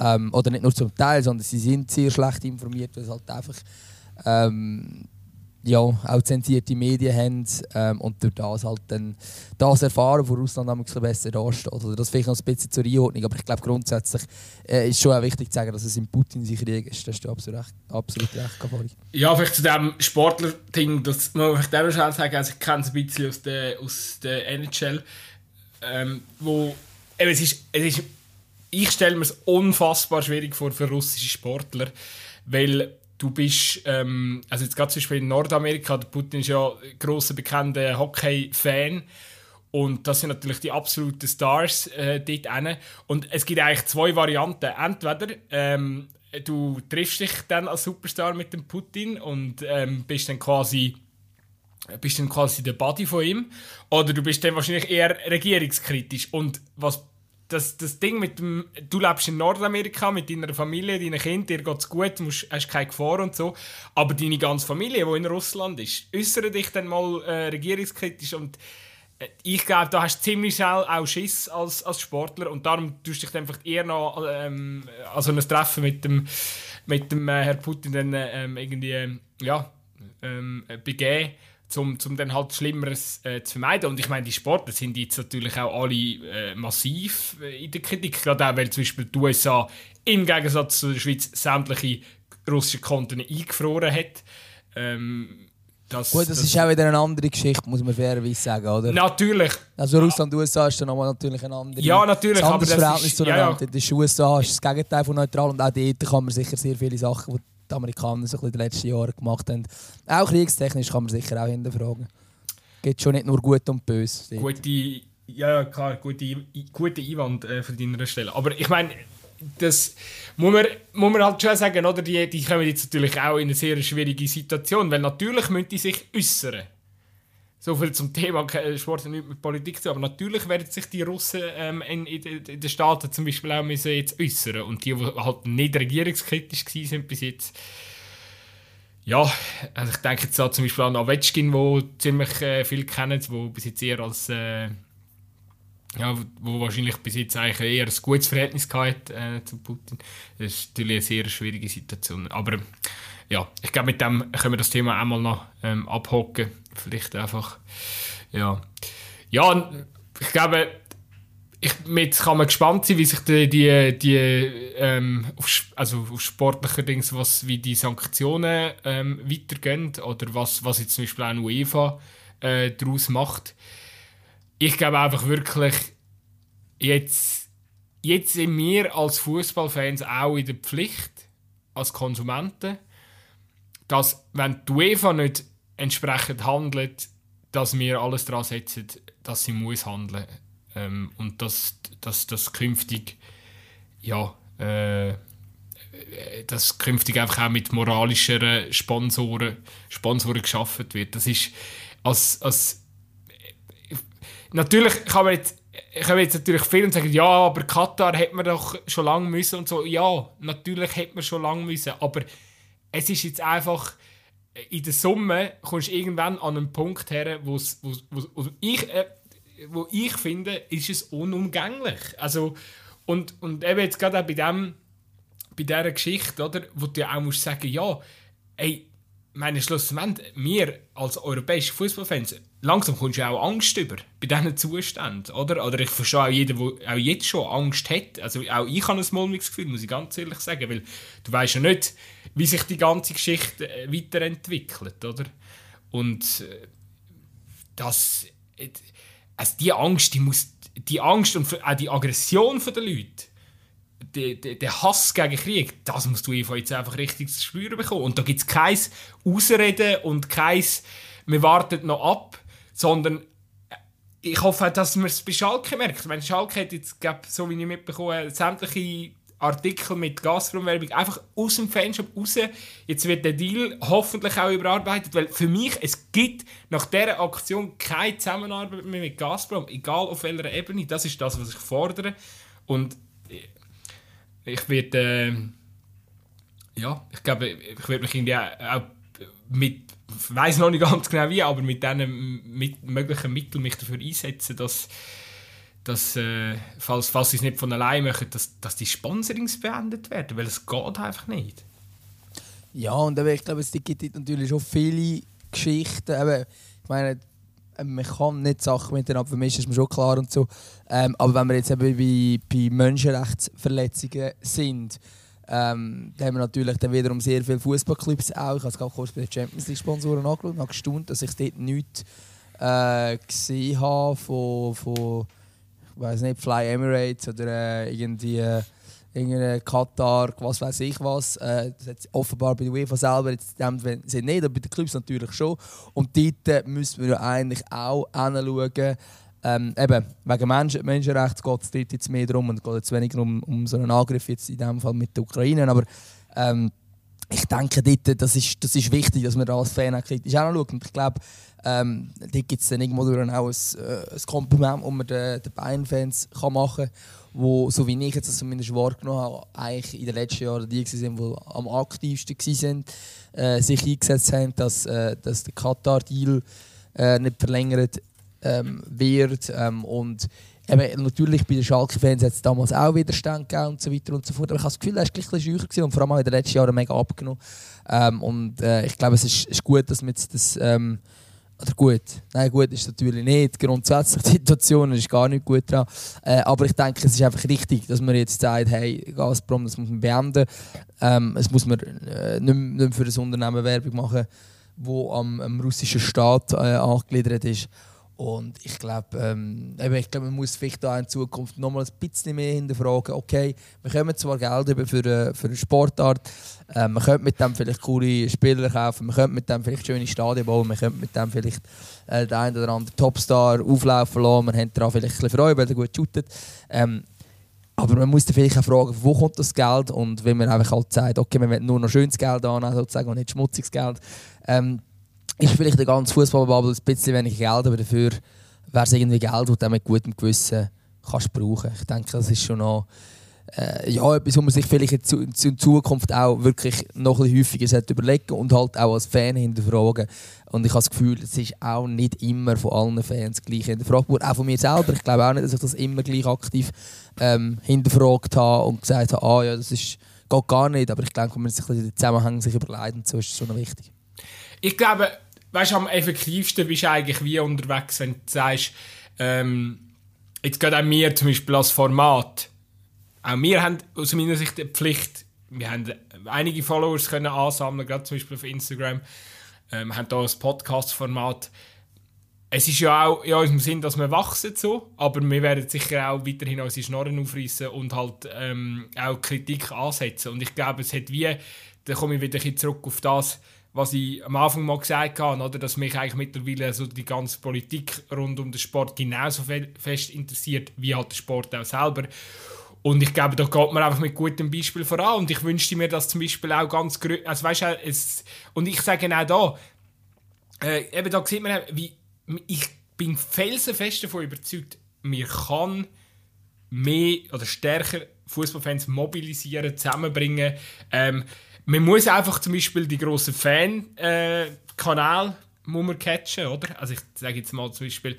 ähm, oder nicht nur zum Teil, sondern sie sind sehr schlecht informiert, weil es halt einfach ähm, ja, auch zensierte Medien haben ähm, und durch das halt dann das erfahren, wo Russland bisschen besser dasteht. Oder das vielleicht noch ein bisschen zur Einordnung, aber ich glaube grundsätzlich äh, ist schon auch wichtig zu sagen, dass es in Putin sich Krieg ist. Das ist absolut recht, absolut recht. Ja, vielleicht zu dem Sportler-Ding, das muss vielleicht auch schon sagen, also ich kenne es ein bisschen aus der, aus der NHL, ähm, wo eben, es ist, es ist ich stelle mir es unfassbar schwierig vor für russische Sportler, weil du bist, ähm, also jetzt gerade zum Beispiel in Nordamerika, der Putin ist ja ein grosser, bekannter Hockey-Fan. Und das sind natürlich die absoluten Stars äh, dort hin. Und es gibt eigentlich zwei Varianten. Entweder ähm, du triffst dich dann als Superstar mit dem Putin und ähm, bist dann quasi bist dann quasi der Buddy von ihm. Oder du bist dann wahrscheinlich eher regierungskritisch. Und was das, das Ding mit dem, du lebst in Nordamerika mit deiner Familie, deinen Kindern, dir geht es gut, du hast keine Gefahr und so, aber deine ganze Familie, die in Russland ist, äußere dich dann mal äh, regierungskritisch und äh, ich glaube, da hast du ziemlich schnell auch Schiss als, als Sportler und darum tust du dich einfach eher noch ähm, also ein Treffen mit dem, mit dem äh, Herr Putin dann ähm, irgendwie ja, ähm, begeben um zum dann halt Schlimmeres äh, zu vermeiden. Und ich meine, die Sportler sind jetzt natürlich auch alle äh, massiv äh, in der Kritik, gerade auch, weil zum Beispiel die USA im Gegensatz zu der Schweiz sämtliche russische Konten eingefroren hat. Ähm, das, Gut, das, das, ist auch wieder eine andere Geschichte, muss man fairerweise sagen, oder? Natürlich. Also Russland und USA ist dann nochmal natürlich eine andere. Ja, natürlich. Ein anderes Verhältnis zueinander. Ja, ja. Das USA ist das Gegenteil von neutral und auch dort kann man sicher sehr viele Sachen, die Amerikaner so in den letzten Jahren gemacht haben. Auch kriegstechnisch kann man sicher auch hinterfragen. Geht schon nicht nur gut und böse. Gute, ja, klar, gute, gute Einwand äh, von deiner Stelle. Aber ich meine, das muss man, muss man halt schon sagen, oder? Die, die kommen jetzt natürlich auch in eine sehr schwierige Situation, weil natürlich müssen die sich äußern. So viel zum Thema Sport hat nichts mit Politik zu aber natürlich werden sich die Russen ähm, in, in, in, den Staaten zum Beispiel auch müssen jetzt äußern und die, die halt nicht regierungskritisch sind bis jetzt, ja, also ich denke jetzt zum Beispiel an Ovechkin, wo ziemlich äh, viel kennen, wo bis jetzt eher als äh, ja, wo wahrscheinlich bis jetzt eigentlich eher ein gutes Verhältnis gehabt äh, zu Putin. Das ist natürlich eine sehr schwierige Situation. Aber ja, ich glaube, mit dem können wir das Thema einmal noch ähm, abhocken. Vielleicht einfach, ja. Ja, ich glaube, ich, jetzt kann man gespannt sein, wie sich die, die, die ähm, auf, also auf sportlicher Dings, was, wie die Sanktionen ähm, weitergehen oder was, was jetzt zum Beispiel auch UEFA äh, daraus macht. Ich glaube einfach wirklich, jetzt, jetzt sind wir als Fußballfans auch in der Pflicht, als Konsumenten, dass, wenn die UEFA nicht entsprechend handelt, dass wir alles daran setzen, dass sie muss handeln ähm, und dass das künftig ja äh, dass künftig einfach auch mit moralischeren Sponsoren, Sponsoren geschaffen wird. Das ist als, als natürlich kann man jetzt ich habe jetzt natürlich viel und sagen, ja, aber Katar hätte man doch schon lange müssen und so. Ja, natürlich hätte man schon lange müssen, aber es ist jetzt einfach in der Summe kommst du irgendwann an einen Punkt her, wo ich äh, wo ich finde, ist es unumgänglich. Also, und, und eben jetzt gerade auch bei, dem, bei dieser Geschichte, oder, wo du auch musst sagen, ja, ey, meine schlussendlich, wir als europäische Fußballfans, langsam kommst du auch Angst über bei diesen Zuständen, oder? Oder ich verstehe auch jeden, der auch jetzt schon Angst hat. Also auch ich habe ein mulmiges Gefühl, muss ich ganz ehrlich sagen, weil du weißt ja nicht, wie sich die ganze Geschichte äh, weiterentwickelt, oder? Und äh, das also die Angst, die muss, die Angst und auch die Aggression der Leute, der, Hass gegen Krieg, das musst du jetzt einfach richtig zu spüren bekommen. Und da gibt es kein Ausreden und kein «wir warten noch ab», sondern äh, ich hoffe, dass man es bei Schalke merkt. Wenn Schalke hat jetzt, glaub, so wie ich mitbekommen sämtliche Artikel mit Gazprom-Werbung einfach aus dem Fanshop raus. Jetzt wird der Deal hoffentlich auch überarbeitet, weil für mich, es gibt nach dieser Aktion keine Zusammenarbeit mehr mit Gazprom, egal auf welcher Ebene. Das ist das, was ich fordere. Und ich werde, äh, ja, ich glaube, ich werde mich irgendwie auch mit, weiß noch nicht ganz genau wie, aber mit diesen mit möglichen Mitteln mich dafür einsetzen, dass dass, äh, falls, falls sie es nicht von allein machen, dass, dass die Sponsorings beendet werden, weil es geht einfach nicht. Ja, und ich glaube, es gibt natürlich schon viele Geschichten. Eben, ich meine, man kann nicht Sachen miteinander vermischen, ist mir schon klar und so. Ähm, aber wenn wir jetzt eben bei, bei Menschenrechtsverletzungen sind, ähm, da haben wir natürlich dann wiederum sehr viele Fußballclubs auch. Ich habe es gerade kurz bei den Champions League Sponsoren angeschaut und habe gestaunt, dass ich dort nichts äh, gesehen habe von, von weiß nicht, Fly Emirates oder äh, irgendwie äh, irgendeine Katar, was weiß ich was. Äh, das hat offenbar bei der UEFA selber jetzt in dem Sinne nicht, aber bei den Clubs natürlich schon. Und dort müssen wir ja eigentlich auch hinschauen. Ähm, eben, wegen Menschen, Menschenrechts geht es dort jetzt mehr darum und geht jetzt weniger um, um so einen Angriff jetzt in dem Fall mit der Ukraine. Aber ähm, ich denke, dort, das, ist, das ist wichtig, dass man da als Fan auch kritisch anschaut. Und ich glaube, ähm, dort gibt es dann irgendwo auch ein, äh, ein Kompliment, das man den, den Bayern-Fans machen kann, wo, so wie ich jetzt das zumindest wahrgenommen habe, eigentlich in den letzten Jahren die waren, die am aktivsten waren, äh, sich eingesetzt haben, dass, äh, dass der Katar-Deal äh, nicht verlängert ähm, wird. Ähm, und Eben, natürlich bei den Schalke-Fans hat es damals auch Widerstand gegeben und so weiter und so fort. Aber ich habe das Gefühl, er war ein bisschen schücher und vor allem auch in den letzten Jahren mega abgenommen. Ähm, und äh, ich glaube, es ist, ist, gut, dass wir jetzt das. Oder gut, nein, gut ist natürlich nicht. Grundsätzlich die Situation ist gar nicht gut dran. Äh, aber ich denke, es ist einfach richtig, dass man jetzt sagt, hey, Gazprom, das muss man beenden. Ähm, es muss man äh, nicht, nicht für ein Unternehmen Werbung machen, das am, am russischen Staat äh, angegliedert ist. Und ich glaube, ähm, ich glaube, man muss vielleicht da in Zukunft noch mal ein bisschen mehr hinterfragen. Okay, wir können zwar Geld über für, eine, für eine Sportart, äh, man könnte mit dem vielleicht coole Spieler kaufen, man könnte mit dem vielleicht schöne Stadien bauen, man könnte mit dem vielleicht äh, den einen oder anderen Topstar auflaufen lassen, man hat daran vielleicht ein bisschen Freude, weil er gut shootet. Ähm, aber man muss vielleicht auch fragen, wo kommt das Geld? Und wenn man einfach halt sagt, okay, man will nur noch schönes Geld annehmen, sozusagen, und nicht schmutziges Geld, ähm, ist vielleicht der ganze Fußballbubble ein bisschen weniger Geld, aber dafür wäre es irgendwie Geld, das du mit gutem Gewissen kannst brauchen. Ich denke, das ist schon noch äh, ja, etwas, was man sich vielleicht in, in Zukunft auch wirklich noch ein bisschen häufiger überlegen und halt auch als Fan hinterfragen. Und ich habe das Gefühl, es ist auch nicht immer von allen Fans gleich hinterfragt worden. Auch von mir selber. Ich glaube auch nicht, dass ich das immer gleich aktiv ähm, hinterfragt habe und gesagt habe, ah ja, das ist, geht gar nicht. Aber ich denke, wenn man sich den Zusammenhang sich überlegt, so ist es schon wichtig. Ich glaube, weißt, am effektivsten bist du eigentlich wie unterwegs, wenn du sagst, ähm, jetzt geht auch mir zum Beispiel als Format, auch wir haben aus meiner Sicht die Pflicht, wir haben einige Followers können ansammeln, gerade zum Beispiel auf Instagram, ähm, haben hier ein Podcast-Format. Es ist ja auch in unserem Sinn, dass wir wachsen so, aber wir werden sicher auch weiterhin unsere Schnorren aufreißen und halt ähm, auch Kritik ansetzen. Und ich glaube, es hat wie, da komme ich wieder zurück auf das, was ich am Anfang mal gesagt habe, oder, dass mich eigentlich mittlerweile so die ganze Politik rund um den Sport genauso fest interessiert, wie halt der Sport auch selber. Und ich glaube, da geht man einfach mit gutem Beispiel voran. Und ich wünschte mir das zum Beispiel auch ganz also weißt es, Und ich sage auch da, äh, eben da sieht man, wie, ich bin felsenfest davon überzeugt, man kann mehr oder stärker Fußballfans mobilisieren, zusammenbringen. Ähm, man muss einfach zum Beispiel die grossen Fan-Kanäle äh, muss man catchen, oder? Also ich sage jetzt mal zum Beispiel,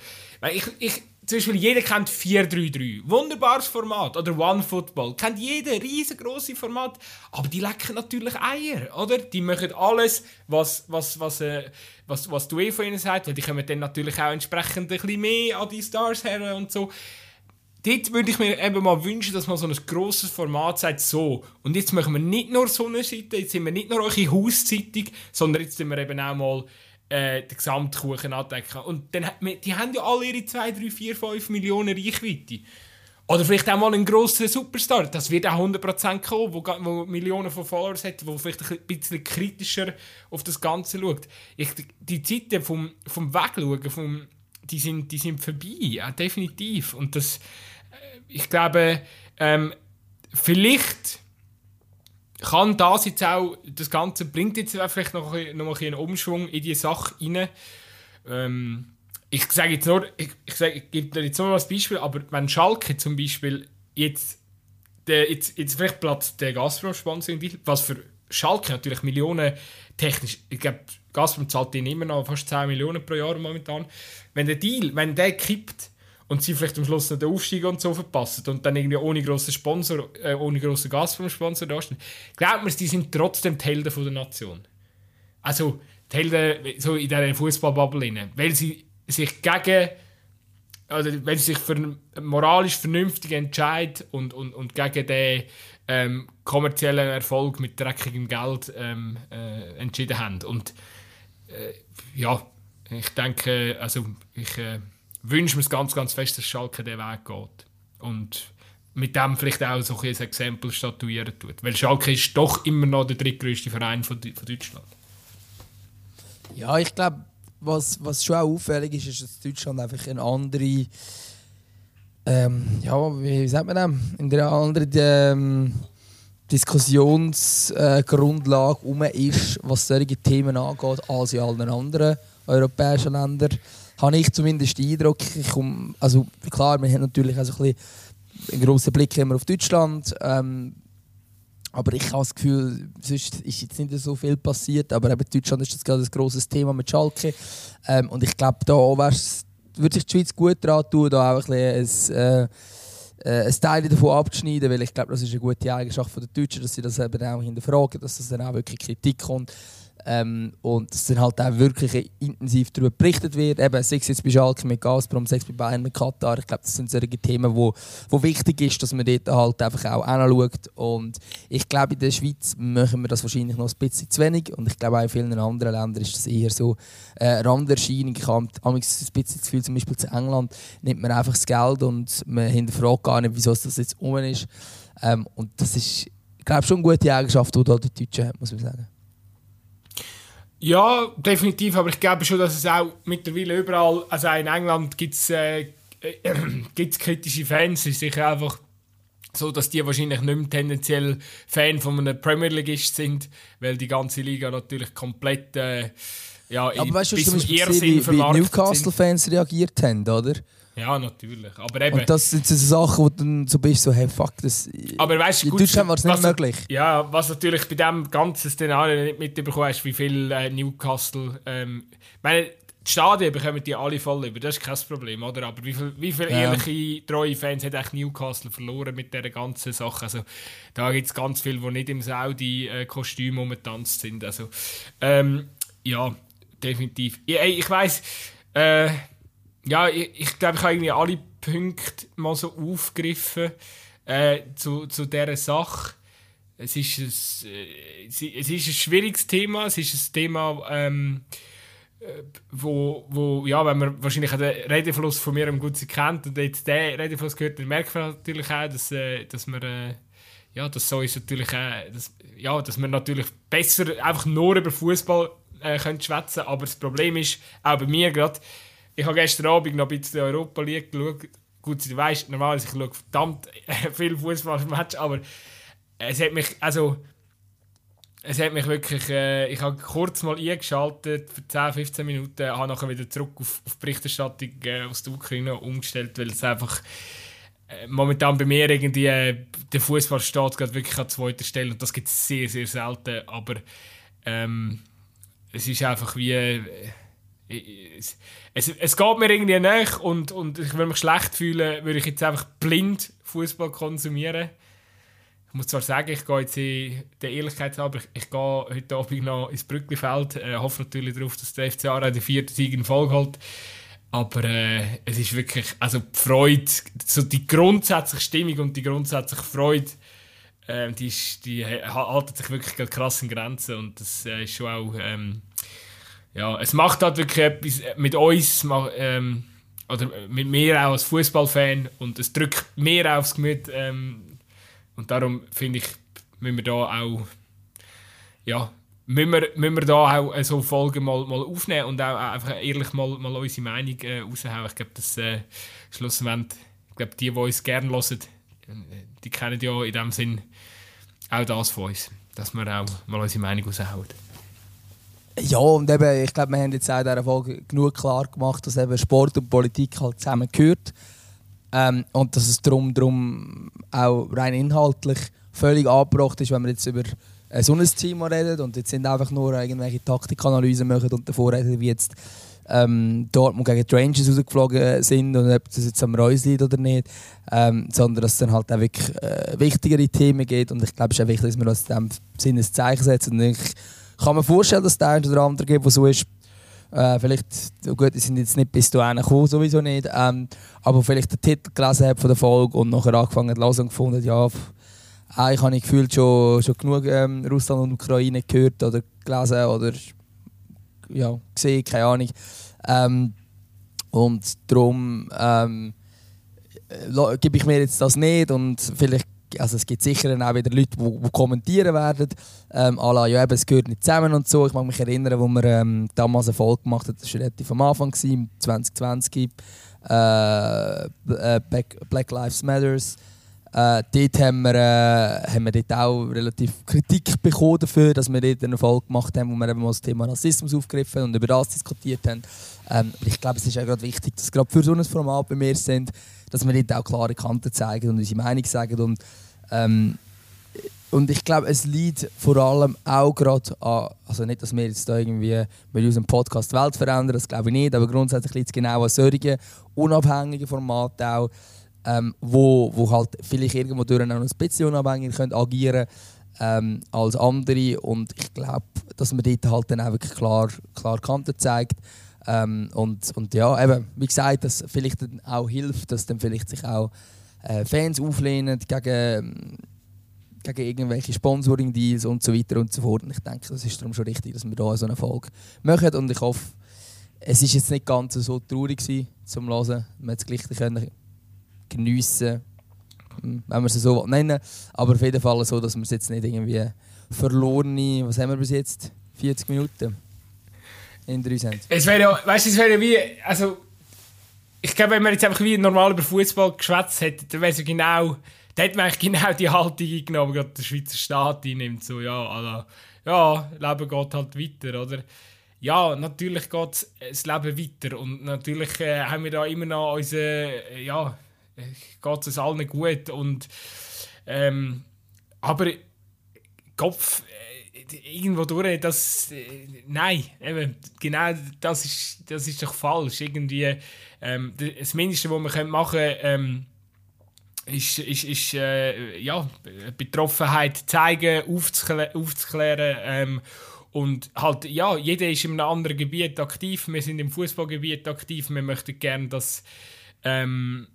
ich, ich, zum Beispiel jeder kennt 4-3-3, wunderbares Format, oder One Football, kennt jeder, riesengroße Format, aber die lecken natürlich Eier, oder? Die machen alles, was, was, was, äh, was, was du eh von ihnen sagst, die kommen dann natürlich auch entsprechend ein bisschen mehr an die Stars her und so. Dort würde ich mir eben mal wünschen, dass man so ein grosses Format sagt, so, und jetzt machen wir nicht nur so eine Seite, jetzt sind wir nicht nur eure Hauszeitung, sondern jetzt sind wir eben auch mal äh, den Gesamtkuchen andecken. Und dann, die haben ja alle ihre 2, 3, 4, 5 Millionen Reichweite. Oder vielleicht auch mal einen grossen Superstar. Das wird auch 100% kommen, wo Millionen von Followers hat, wo vielleicht ein bisschen kritischer auf das Ganze schaut. Ich, die Zeiten vom, vom Wegschauen, vom, die, sind, die sind vorbei, ja, definitiv. Und das, ich glaube, ähm, vielleicht kann das jetzt auch, das Ganze bringt jetzt vielleicht noch, noch einen Umschwung in die Sache rein. Ähm, ich sage jetzt nur, ich, ich, sage, ich gebe jetzt nur ein Beispiel, aber wenn Schalke zum Beispiel jetzt, der, jetzt, jetzt vielleicht platzt der Gazprom-Sponsoring, was für Schalke natürlich Millionen technisch, ich glaube, Gazprom zahlt ihnen immer noch fast 10 Millionen pro Jahr momentan. Wenn der Deal, wenn der kippt, und sie vielleicht am Schluss noch den Aufstieg und so verpassen und dann irgendwie ohne grossen Sponsor, äh, ohne grossen Gazprom-Sponsor dastehen, glaubt man, die sind trotzdem die Helden der Nation. Also die Helden so in dieser Fußballbubble weil sie sich gegen oder wenn sie sich für einen moralisch vernünftig entscheiden und, und, und gegen den ähm, kommerziellen Erfolg mit dreckigem Geld ähm, äh, entschieden haben. Und äh, ja, ich denke, also ich äh, wünsche mir es ganz, ganz fest, dass Schalke den Weg geht. Und mit dem vielleicht auch so ein Exempel statuieren tut. Weil Schalke ist doch immer noch der drittgrößte Verein von, von Deutschland. Ja, ich glaube, was, was schon auch auffällig ist, ist, dass Deutschland einfach eine andere, ähm, ja, wie sagt man das, eine andere ähm, Diskussionsgrundlage äh, ist, was solche Themen angeht, als in allen anderen europäischen Ländern habe ich zumindest den Eindruck, ich komme, also klar, wir haben natürlich also ein einen grossen Blick immer auf Deutschland, ähm, aber ich habe das Gefühl, sonst ist jetzt nicht so viel passiert, aber eben Deutschland ist das gerade ein grosses Thema mit Schalke ähm, und ich glaube, da würde sich die Schweiz gut daran tun, da auch ein, bisschen ein, äh, ein Teil davon abzuschneiden, weil ich glaube, das ist eine gute Eigenschaft der Deutschen, dass sie das eben auch hinterfragen, dass das dann auch wirklich Kritik kommt. Ähm, und dass dann halt auch wirklich intensiv darüber berichtet wird. Eben, sei es jetzt bei Schalke mit Gazprom, sei es bei Bayern mit Katar. Ich glaube, das sind solche Themen, wo, wo wichtig ist, dass man dort halt einfach auch anschaut. Und ich glaube, in der Schweiz machen wir das wahrscheinlich noch ein bisschen zu wenig. Und ich glaube, auch in vielen anderen Ländern ist das eher so äh, Randerscheinung. Ich habe ein bisschen das Gefühl, zum Beispiel zu England nimmt man einfach das Geld und man hinterfragt gar nicht, wieso das jetzt um ist. Ähm, und das ist, ich glaube, schon eine gute Eigenschaft, die da die Deutschen haben, muss man sagen. Ja, definitiv, aber ich glaube schon, dass es auch mittlerweile überall, also in England gibt es äh, äh, kritische Fans, es ist sicher einfach so, dass die wahrscheinlich nicht mehr tendenziell Fan von einem Premier Leagueist sind, weil die ganze Liga natürlich komplett äh, ja, Aber weißt du, bis zum Irrsinn gesehen, wie, wie. Newcastle-Fans reagiert haben, oder? Ja, natürlich. Aber eben, Und das sind so Sachen, wo du dann so bist, so, hey, fuck, das... aber weißt du, in gut, Deutschland war es nicht möglich. Ja, was natürlich bei diesem ganzen Szenario nicht mitbekommen hast, wie viel äh, Newcastle. Ähm, ich meine, die Stadien bekommen die alle voll über, das ist kein Problem, oder? Aber wie viele wie viel Ja. ehrliche, treue Fans hat eigentlich Newcastle verloren mit dieser ganzen Sache? Also, da gibt es ganz viele, die nicht im Saudi-Kostüm rumgetanzt sind. Also, ähm, ja, definitiv. Ich, ey, ich weiss, äh, ja, ich, ich glaube, ich habe irgendwie alle Punkte mal so aufgegriffen äh, zu, zu dieser Sache. Es ist, ein, äh, es ist ein schwieriges Thema. Es ist ein Thema, ähm, äh, wo, wo, ja, wenn man wahrscheinlich den Redefluss von mir am gut kennt und jetzt den Redefluss gehört, dann merkt man natürlich auch, dass, äh, dass man, äh, ja, dass so ist natürlich auch, dass, ja, dass man natürlich besser einfach nur über Fußball äh, schwätzen. Aber das Problem ist, auch bei mir gerade, ich habe gestern Abend noch ein bisschen Europa League geschaut. Gut, du weißt, normalerweise ich schaue verdammt viel Fußballmatch, aber es hat mich, also, es hat mich wirklich, äh, ich habe kurz mal eingeschaltet für 10, 15 Minuten, habe nachher wieder zurück auf, auf Berichterstattung äh, aus der Ukraine umgestellt, weil es einfach äh, momentan bei mir irgendwie, äh, der Fußball steht gerade wirklich an zweiter Stelle und das gibt es sehr, sehr selten, aber ähm, es ist einfach wie, äh, es, es, es geht mir irgendwie nach und, und ich würde mich schlecht fühlen, würde ich jetzt einfach blind Fußball konsumieren. Ich muss zwar sagen, ich gehe jetzt in der Ehrlichkeit halber, ich, ich gehe heute Abend noch ins Brücklifeld, äh, hoffe natürlich darauf, dass der FCA auch den vierten Sieg in Folge holt. Aber äh, es ist wirklich, also die Freude, so die grundsätzliche Stimmung und die grundsätzliche Freude, äh, die, ist, die ha- halten sich wirklich krass in Grenzen und das äh, ist schon auch, ähm, ja, es macht halt wirklich etwas mit uns, ähm, oder mit mir auch als Fußballfan und es drückt auch aufs Gemüt ähm, und darum finde ich, müssen wir da auch, ja, müssen wir, müssen wir da auch äh, so Folgen mal, mal aufnehmen und auch einfach ehrlich mal, mal unsere Meinung äh, raushauen. Ich glaube, das äh, schlussendlich, ich glaube, die, die uns gerne hören, äh, die kennen ja in dem Sinn auch das von uns, dass wir auch mal unsere Meinung raushauen. Ja, und eben, ich glaube, wir haben jetzt auch in dieser Folge genug klar gemacht, dass eben Sport und Politik halt zusammengehört. Ähm, und dass es darum, darum auch rein inhaltlich völlig angebracht ist, wenn wir jetzt über äh, so ein Thema reden und jetzt sind einfach nur irgendwelche Taktikanalysen machen und davor reden, wie jetzt ähm, Dortmund gegen die Rangers rausgeflogen sind und ob das jetzt am Reus liegt oder nicht, ähm, sondern dass es dann halt auch wirklich äh, wichtigere Themen geht und ich glaube, es ist auch wichtig, dass wir uns in dem Sinne ein Zeichen setzen und ich kann mir vorstellen, dass es der eine oder andere gibt, der so ist, äh, vielleicht, gut, die sind jetzt nicht bis dahin gekommen, sowieso nicht, ähm, aber vielleicht den Titel gelesen hat von der Folge und nachher angefangen hat zu hören und gefunden, ja, eigentlich habe ich gefühlt schon, schon genug ähm, Russland und Ukraine gehört oder gelesen oder ja, gesehen, keine Ahnung. Ähm, und darum ähm, äh, gebe ich mir jetzt das nicht und vielleicht also es gibt sicher auch wieder Leute, die, kommentieren werden, ähm, la, ja eben, es gehört nicht zusammen und so. Ich mag mich erinnern, wo wir ähm, damals eine Folge gemacht haben, das war relativ am Anfang, gewesen, 2020, äh, äh, Black, Black Lives Matters. Äh, dort haben wir, äh, haben wir dort auch relativ Kritik bekommen dafür, dass wir dort eine Folge gemacht haben, wo wir eben mal das Thema Rassismus aufgegriffen und über das diskutiert haben. Ähm, ich glaube, es ist auch gerade wichtig, dass gerade für so ein Format bei mir sind, dass wir dort auch klare Kanten zeigen und unsere Meinung sagen. Und, ähm, und ich glaube, es liegt vor allem auch gerade an, also nicht, dass wir jetzt da irgendwie mit unserem Podcast die Welt verändern, das glaube ich nicht, aber grundsätzlich liegt es genau an solchen unabhängigen Formaten auch, ähm, wo, wo halt vielleicht irgendwo durch auch ein bisschen unabhängig können agieren ähm, als andere. Und ich glaube, dass man dort halt dann auch wirklich klar, klar Kanten zeigt. Ähm, und, und ja, eben, wie gesagt, dass vielleicht auch hilft, dass dann vielleicht sich auch äh, Fans auflehnen gegen, gegen irgendwelche Sponsoring-Deals und so weiter und so fort. Und ich denke, das ist darum schon richtig, dass wir da so eine Folge machen. Und ich hoffe, es ist jetzt nicht ganz so traurig gewesen, zum Hören. Man hat es gleich geniessen hm, wenn wir es so nennen Aber auf jeden Fall so, dass wir es jetzt nicht irgendwie verlorene, was haben wir bis jetzt? 40 Minuten in drei sind. Es wäre ja, weißt du, es wäre wie, also, ich glaube, wenn man jetzt einfach wie normal über Fußball geschwätzt hätte, dann wäre ja genau, dann hätte man eigentlich genau die Haltung eingenommen, gerade der Schweizer Staat einnimmt, so, ja, also, ja, Leben geht halt weiter, oder? ja, natürlich geht das Leben weiter und natürlich äh, haben wir da immer noch unsere, äh, ja, geht es allen gut und ähm, aber Kopf äh, irgendwo durch, das äh, nein, eben, genau das ist, das ist doch falsch. Irgendwie, ähm, das Mindeste, was wir machen können, ähm, ist, ist, ist äh, ja, Betroffenheit zeigen, aufzuklä aufzuklären. Ähm, und halt, ja, jeder ist in einem anderen Gebiet aktiv. Wir sind im Fußballgebiet aktiv. Wir möchten gerne, dass, ähm,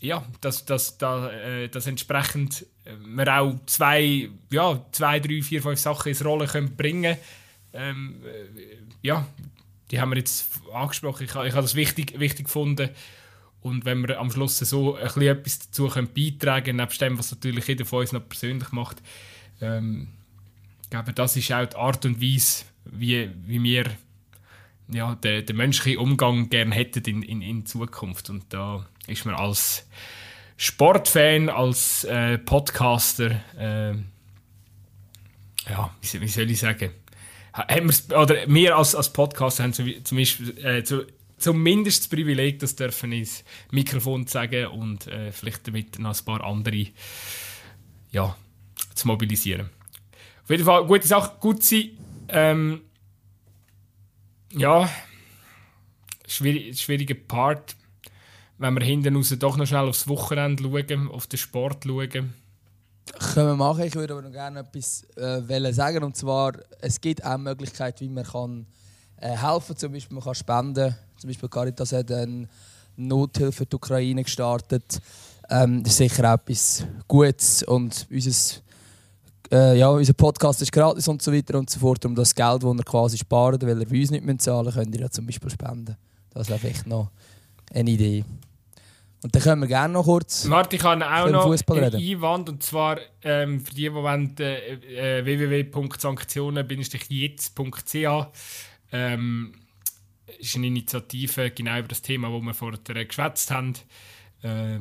ja, dass, dass, dass, äh, dass entsprechend äh, wir auch zwei, ja, zwei, drei, vier, fünf Sachen ins Rollen können bringen ähm, äh, Ja, die haben wir jetzt angesprochen. Ich, ich habe das wichtig, wichtig gefunden. Und wenn wir am Schluss so ein etwas dazu können beitragen können, nebst dem, was natürlich jeder von uns noch persönlich macht, ähm, ich glaube, das ist auch die Art und Weise, wie, wie wir ja, den, den menschlichen Umgang gerne hätten in, in, in Zukunft. Und da ist man als Sportfan, als äh, Podcaster, äh, ja, wie, wie, soll ich sagen, haben oder wir als, als Podcaster haben zum, zum äh, zu, zumindest das Privileg, das dürfen ins Mikrofon zu sagen und äh, vielleicht damit noch ein paar andere ja, zu mobilisieren. Auf jeden Fall gute Sache, gut sein. Ähm, ja, schwierig, schwieriger Part, wenn wir hinten raus doch noch schnell aufs Wochenende schauen, auf den Sport schauen. Können wir machen. Ich würde aber noch gerne etwas äh, sagen. Und zwar, es gibt auch Möglichkeiten, wie man kann, äh, helfen kann. Zum Beispiel, man kann spenden zum Beispiel Caritas hat eine Nothilfe für die Ukraine gestartet. Ähm, das ist sicher auch etwas Gutes und unser, äh, ja, unser Podcast ist gratis und so weiter und so fort. Um das Geld, das ihr quasi spart, weil ihr bei uns nicht zahlen müsst, könnt ihr ja zum Beispiel spenden. Das wäre vielleicht noch eine Idee. Und dann können wir gerne noch kurz Martin, ich kann auch noch einen Einwand, und zwar ähm, für die, die wollen, äh, äh, www.sanktionen-jetzt.ch ähm, ist eine Initiative genau über das Thema, das wir vorher geschwätzt haben. Äh,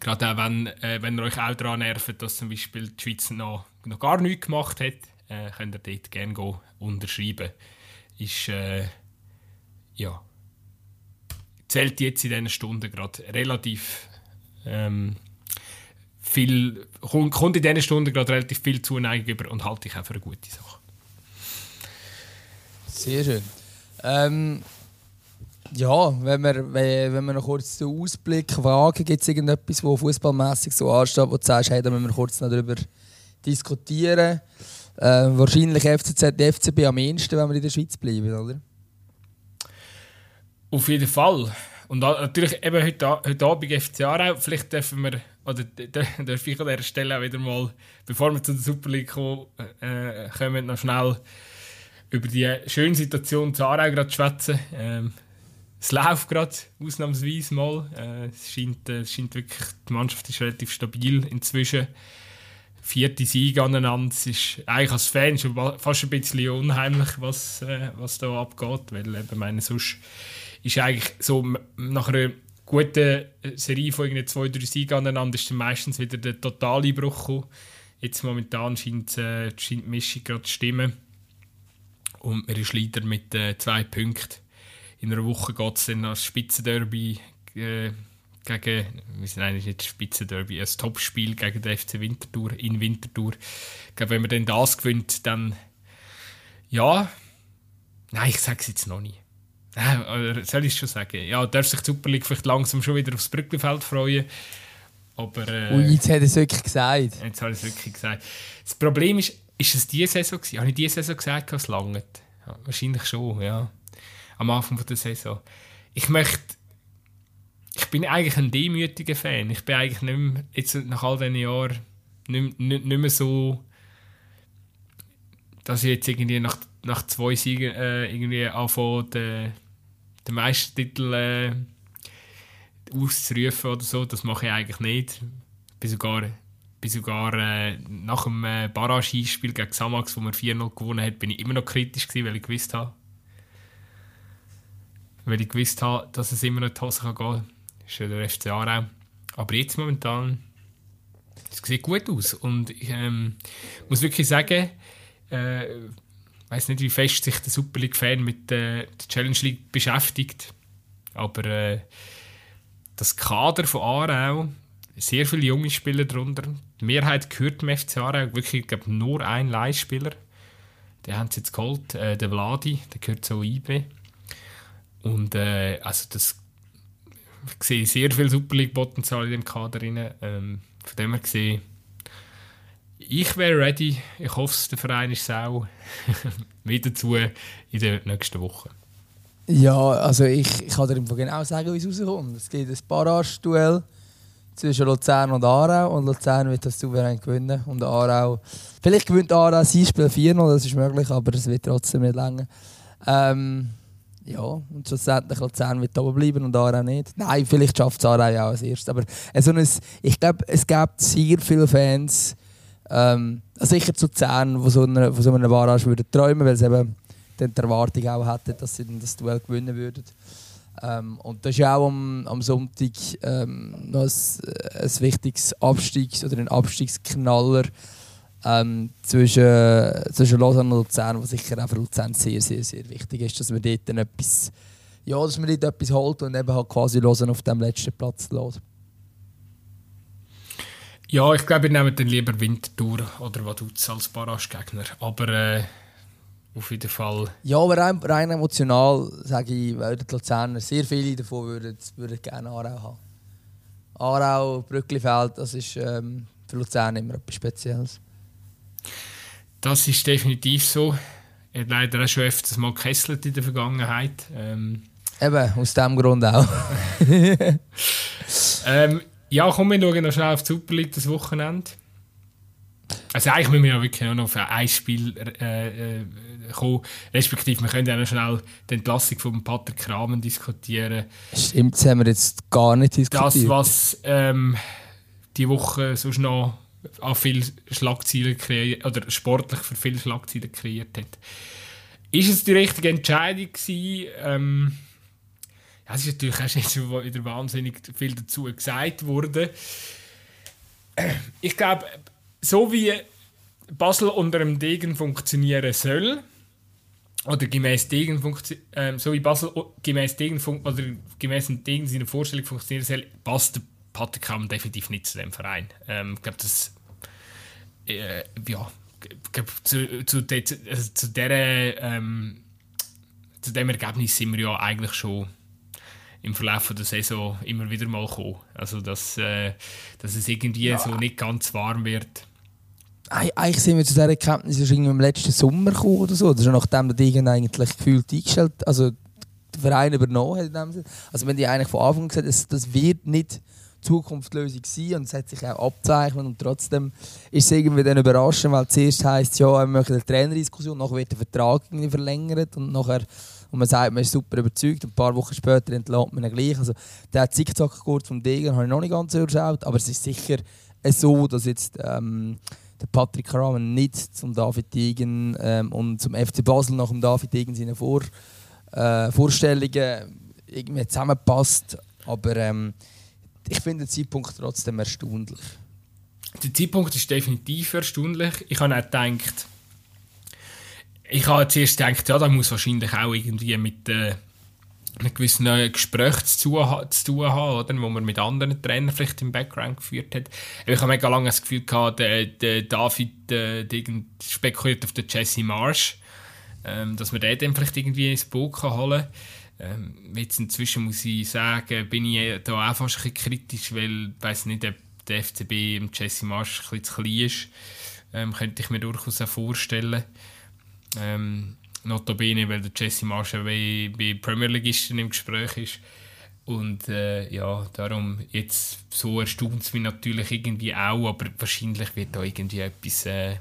gerade auch wenn, äh, wenn ihr euch auch daran nervt, dass zum Beispiel die Schweiz noch, noch gar nichts gemacht hat, äh, könnt ihr dort gerne unterschreiben. Ist, äh, ja, zählt jetzt in diesen Stunden gerade relativ ähm, viel, kommt, kommt in diesen Stunden gerade relativ viel Zuneigung über und halte ich auch für eine gute Sache. Sehr schön. Ähm, ja, wenn wir, wenn wir noch kurz den Ausblick wagen, gibt es irgendetwas, wo fußballmäßig so ansteht, wo du sagst, hey, da müssen wir kurz noch darüber diskutieren. Äh, wahrscheinlich FCZ, FCB am ehesten, wenn wir in der Schweiz bleiben, oder? Auf jeden Fall. Und natürlich eben heute, heute Abend FC Aarau. Vielleicht dürfen wir, oder darf ich an dieser Stelle auch wieder mal, bevor wir zu der Super League kommen, äh, kommen, noch schnell über die schöne Situation zu Aarau gerade schwätzen. Ähm, es läuft gerade ausnahmsweise mal. Äh, es, scheint, äh, es scheint wirklich, die Mannschaft ist relativ stabil inzwischen. Vierte Sieg aneinander. Es ist eigentlich als Fan schon fast ein bisschen unheimlich, was, äh, was da abgeht. Weil eben, meine, sonst ist eigentlich so nach einer guten Serie von irgendwie zwei, drei Siegen aneinander ist dann meistens wieder der totale Bruch gekommen. Jetzt momentan scheint, äh, scheint die Mischung gerade zu stimmen. Und man ist Leader mit äh, zwei Punkten. In einer Woche geht es dann als Spitzenderby äh, gegen, wir sind eigentlich nicht Spitzenderby, ein Topspiel gegen den FC Winterthur in Winterthur. Ich glaube, wenn man dann das gewinnt, dann ja, nein, ich sage es jetzt noch nicht. Oder soll ich es schon sagen? Ja, darf sich die Super League vielleicht langsam schon wieder aufs Brückenfeld freuen. Aber, äh, Ui, jetzt hat er es wirklich gesagt. Jetzt hat er es wirklich gesagt. Das Problem ist, ist es diese Saison gewesen? Habe ich diese Saison gesagt, dass es langt? Ja, wahrscheinlich schon, ja. Am Anfang der Saison. Ich möchte... Ich bin eigentlich ein demütiger Fan. Ich bin eigentlich nicht mehr, jetzt nach all diesen Jahren nicht, nicht, nicht mehr so... Dass ich jetzt irgendwie nach, nach zwei Siegen äh, irgendwie anfange, den, den Meistertitel äh, auszurufen oder so. Das mache ich eigentlich nicht. Ich bin sogar bin sogar äh, nach dem äh, Barrage-Spiel gegen Samax, wo wir 4-0 gewonnen haben, bin ich immer noch kritisch gewesen, weil ich gewusst habe, weil ich gewusst habe, dass es immer noch in die Hose kann gehen kann. Das ist ja der FC Aarau. Aber jetzt momentan, es sieht gut aus und ich ähm, muss wirklich sagen, äh, weiß nicht, wie fest sich der Super League-Fan mit äh, der Challenge League beschäftigt. Aber äh, das Kader von Aarau, sehr viele junge Spieler darunter. Die Mehrheit gehört dem FC Aarau, wirklich ich nur ein Leihspieler. Den haben sie jetzt geholt, äh, der Vladi, der gehört zu IB. Und äh, also das ich sehe sehr viel Super League-Potenzial in dem Kader. Ähm, von dem her gesehen, ich wäre ready. Ich hoffe, der Verein ist auch wieder zu in der nächsten Woche. Ja, also ich, ich kann dir genau sagen, wie es rauskommt. Es gibt ein Barrage-Duell zwischen Luzern und Aarau und Luzern wird das souverän gewinnen und Aarau, vielleicht gewinnt Aarau sein Spiel 4 noch, das ist möglich, aber es wird trotzdem nicht länger. Ähm, ja, und schlussendlich Luzern wird oben bleiben und Aarau nicht. Nein, vielleicht schafft es Aarau ja auch als erstes, aber also ein, ich glaube, es gibt sehr viele Fans, ähm, sicher zu Luzern, die so einer, von so einer Barrage würden träumen, weil sie eben die Erwartung auch hätten, dass sie das Duell gewinnen würden. Ähm, und das ist auch am, am Sonntag ähm, noch ein, ein wichtiges Abstiegs- oder ein Abstiegsknaller ähm, zwischen, zwischen Lausanne und Luzern, was sicher auch für Luzern sehr, sehr, sehr wichtig ist, dass man dort dann etwas, ja, dass man dort etwas holt und eben halt quasi Lausanne auf dem letzten Platz lässt. Ja, ich glaube, wir nehmen dann lieber Winterthur oder Vaduz als Barrage-Gegner. Aber äh, auf jeden Fall. Ja, aber rein, rein emotional sage ich, würden die Luzerner sehr viele davon würden, würden gerne Aarau haben. Aarau, Brücklifeld, das ist ähm, für Luzern immer etwas Spezielles. Das ist definitiv so. Er hat leider auch schon öfters mal gekesselt in der Vergangenheit. Ähm, Eben, aus diesem Grund auch. ähm, ja, komm, wir schauen noch schnell auf die Super League das Wochenende. Also eigentlich müssen wir ja wirklich noch auf ein Spiel äh, äh, kommen. Respektive, wir können ja noch schnell die Entlassung von Pater Kramen diskutieren. Stimmt, das haben wir jetzt gar nicht diskutiert. Das, was ähm, die Woche sonst noch an viele Schlagzeilen kreiert, oder sportlich für viele Schlagzeilen kreiert hat. Ist es die richtige Entscheidung gewesen? Ähm, es ist natürlich auch schon wieder wahnsinnig viel dazu gesagt worden. Ich glaube, so wie Basel unter dem Degen funktionieren soll, oder gemäß Degen äh, so wie Basel gemäß Degen oder gemäß Degen seine Vorstellung funktionieren soll, passt der Patrick definitiv nicht zu dem Verein. Ähm, ich glaube, das äh, ja, glaub, zu, zu, de, also zu, der, ähm, zu dem Ergebnis sind wir ja eigentlich schon im Verlauf der Saison immer wieder mal gekommen. Also, dass, äh, dass es irgendwie ja. so nicht ganz warm wird. Eigentlich sind wir zu dieser Erkenntnis im letzten Sommer gekommen oder so. Oder schon nachdem der Degen eigentlich gefühlt eingestellt, also der Verein übernommen hat. Also wenn die eigentlich von Anfang an gesagt das, das wird nicht Zukunftslösung sein und es hat sich auch abzeichnet und trotzdem ist es irgendwie dann überraschend, weil zuerst heisst ja, wir machen eine Trainerdiskussion, nachher wird der Vertrag irgendwie verlängert und nachher und man sagt, man ist super überzeugt und ein paar Wochen später entlädt man ihn gleich. Also der Zickzackkurs vom Degen habe ich noch nicht ganz überschaut, aber es ist sicher so, dass jetzt ähm, der Patrick Rahmen nicht zum David Degen ähm, und zum FC Basel nach dem David Degen seine Vor, äh, Vorstellungen irgendwie zusammenpasst, aber ähm, ich finde den Zeitpunkt trotzdem erstaunlich. Der Zeitpunkt ist definitiv erstaunlich. Ich habe auch gedacht, ich habe zuerst gedacht, ja, da muss wahrscheinlich auch irgendwie mit äh, einem gewissen Gespräch zu, zu tun haben, oder, wo man mit anderen Trainern vielleicht im Background geführt hat. Ich habe mega lange das Gefühl gehabt, der, der David äh, spekuliert auf den Jesse Marsh, ähm, dass man den dann vielleicht irgendwie ins Boot holen kann. Ähm, jetzt inzwischen muss ich sagen, bin ich da auch fast ein bisschen kritisch, weil ich weiß nicht, ob der FCB im Jesse Marsch ein bisschen zu klein ist. Ähm, könnte ich mir durchaus auch vorstellen. Ähm, notabene, weil der Jesse Marsch bei, bei Premier Leagueisten im Gespräch ist. Und äh, ja, darum, jetzt so erstaunt es mich natürlich irgendwie auch, aber wahrscheinlich wird da irgendwie etwas äh,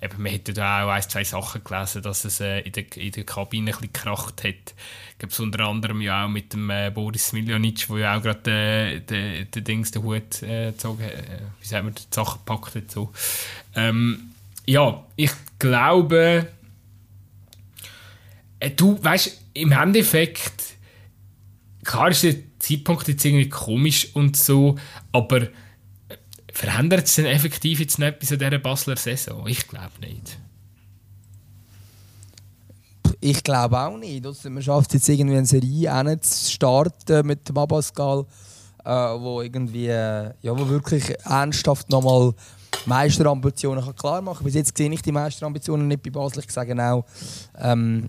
eben, man hätte da auch ein, zwei Sachen gelesen, dass es äh, in, der, in der Kabine ein bisschen gekracht hat. Glaube, unter anderem ja auch mit dem äh, Boris Miljonic, der ja auch gerade äh, den, den Dings, den Hut äh, gezogen hat, äh, wie sagt man, die Sachen gepackt hat. So. Ähm, ja, ich glaube, du weißt, im Endeffekt, klar ist der Zeitpunkt jetzt irgendwie komisch und so, aber Verändert es denn effektiv jetzt noch etwas an dieser Basler Saison? Ich glaube nicht. ich glaube auch nicht. Also, man schafft jetzt irgendwie eine Serie zu starten mit dem Abascal, äh, wo irgendwie, äh, ja, wo wirklich ernsthaft nochmal Meisterambitionen kann klar machen. Bis jetzt sehe ich die Meisterambitionen nicht bei Basel. Ich sage auch, ähm,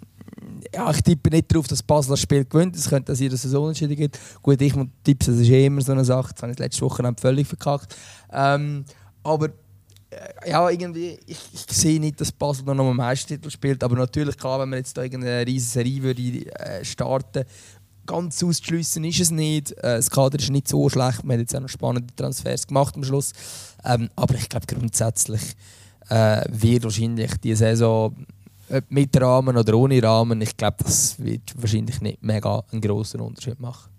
ja, ich tippe nicht darauf, dass Basel das Spiel gewinnt. Es könnte, dass ihr Saison entschieden gibt. Gut, ich tippe, das ist eh immer so eine Sache. Das habe ich letzte Woche völlig verkackt. Ähm, aber äh, ja, irgendwie, ich, ich sehe nicht, dass Basel noch einen Meistertitel spielt. Aber natürlich, klar, wenn man jetzt da irgendeine riesige Serie würde, äh, starten ganz auszuschliessen ist es nicht. Äh, das Kader ist nicht so schlecht. Man hat jetzt auch noch spannende Transfers gemacht am Schluss. Ähm, aber ich glaube grundsätzlich äh, wird wahrscheinlich die Saison mit Rahmen oder ohne Rahmen, ich glaube, das wird wahrscheinlich nicht mega einen grossen Unterschied machen.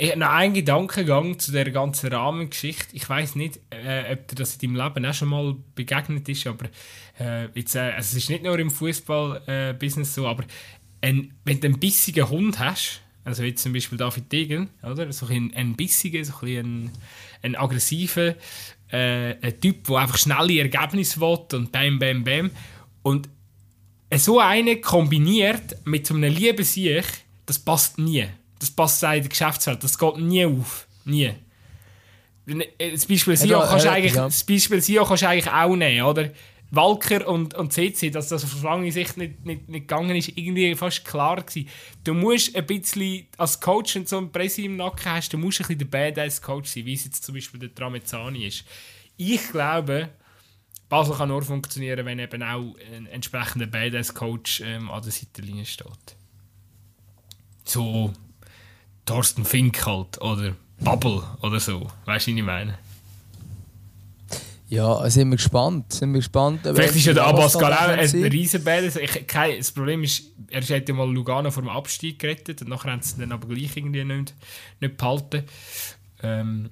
Ich habe noch einen Gedankengang zu der ganzen Rahmengeschichte. Ich weiß nicht, äh, ob dir das in deinem Leben auch schon mal begegnet ist, aber äh, jetzt, äh, also es ist nicht nur im Fußball-Business so, aber ein, wenn du einen bissigen Hund hast, also wie zum Beispiel David Degen, oder? So ein, ein bissiger, so ein, ein aggressiver äh, ein Typ, der einfach schnelle Ergebnisse will und bam, bam, bam. Und so einen kombiniert mit so einem lieben Sieg, das passt nie. Das passt in der Geschäftswelt, das geht nie auf. Nie. Das Beispiel SIO kannst, du eigentlich, das Beispiel SIO kannst du eigentlich auch nehmen, oder? Walker und, und CC, dass das auf lange Sicht nicht, nicht, nicht gegangen ist, irgendwie fast klar gewesen. Du musst ein bisschen als Coach, du so ein Presse im Nacken hast, du musst ein bisschen der Badass-Coach sein, wie es jetzt zum Beispiel der Tramezzani ist. Ich glaube, Basel kann nur funktionieren, wenn eben auch ein entsprechender Badass-Coach ähm, an der Seitenlinie steht. So Thorsten Fink halt, oder Bubble oder so. Weißt du, was ich meine? Ja, sind wir gespannt. Sind wir gespannt Vielleicht ist ja der Abbas auch ein Riesenbär. Das Problem ist, er hat ja mal Lugano vor dem Abstieg gerettet und nachher haben sie dann aber gleich irgendwie nicht, nicht behalten. Ähm,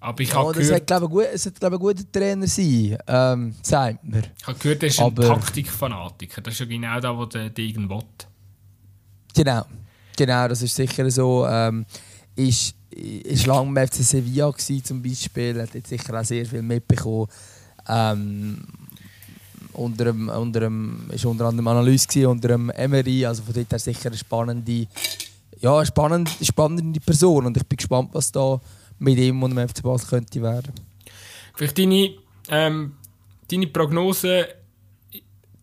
aber ich ja, habe gehört... Es glaube gut, es ein guter Trainer sein, ähm, sagt mir. Ich habe gehört, er ist aber... ein Taktikfanatiker. Das ist ja genau das, was der Degen will. Genau. Genau, das ist sicher so. Ähm, ist ist lange beim FC Sevilla gewesen, zum Beispiel, hat jetzt sicher auch sehr viel mitbekommen. Ähm, unter dem, unter dem, ist unter anderem Analyse gewesen, unter dem Emery, also von dort her sicher eine spannende, ja, eine spannende, spannende Person und ich bin gespannt, was da mit ihm und dem FC Basel könnte werden. Vielleicht deine, ähm, deine Prognose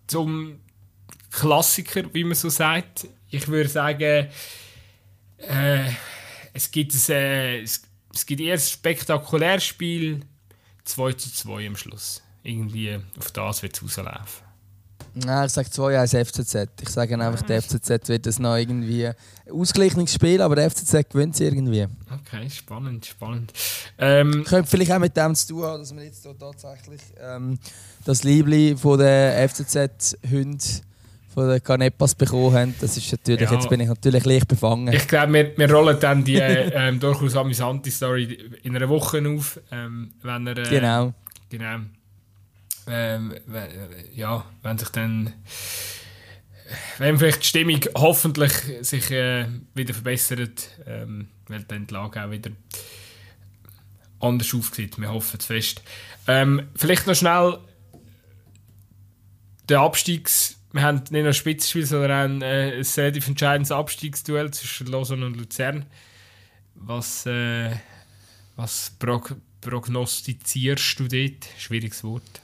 zum Klassiker, wie man so sagt. Ich würde sagen, äh, es gibt, ein, äh, es, es gibt erst ein spektakuläres Spiel, 2 zu 2 am Schluss. Irgendwie auf das wird es rauslaufen. Nein, ich sage 2-1 FCZ. Ich sage einfach, der FCZ wird das noch irgendwie ausgeglichenes Spiel, aber der FCZ gewinnt es irgendwie. Okay, spannend, spannend. Ähm, Könnte vielleicht auch mit dem zu tun haben, dass wir jetzt tatsächlich ähm, das Liebling von der FCZ-Hund von den Canepas bekommen haben. Das ist natürlich, ja. Jetzt bin ich natürlich leicht befangen. Ich glaube, wir, wir rollen dann die äh, ähm, durchaus amüsante Story in einer Woche auf. Ähm, wenn er, äh, genau. genau ähm, ja, wenn sich dann wenn vielleicht die Stimmung hoffentlich sich äh, wieder verbessert, ähm, weil dann die Lage auch wieder anders aufsieht. Wir hoffen es fest. Ähm, vielleicht noch schnell der Abstiegs wir haben nicht nur ein Spitzenspiel, sondern auch ein, äh, relativ entscheidendes Abstiegsduell zwischen Lausanne und Luzern. Was, äh, was prog prognostizierst du dort? Schwieriges Wort.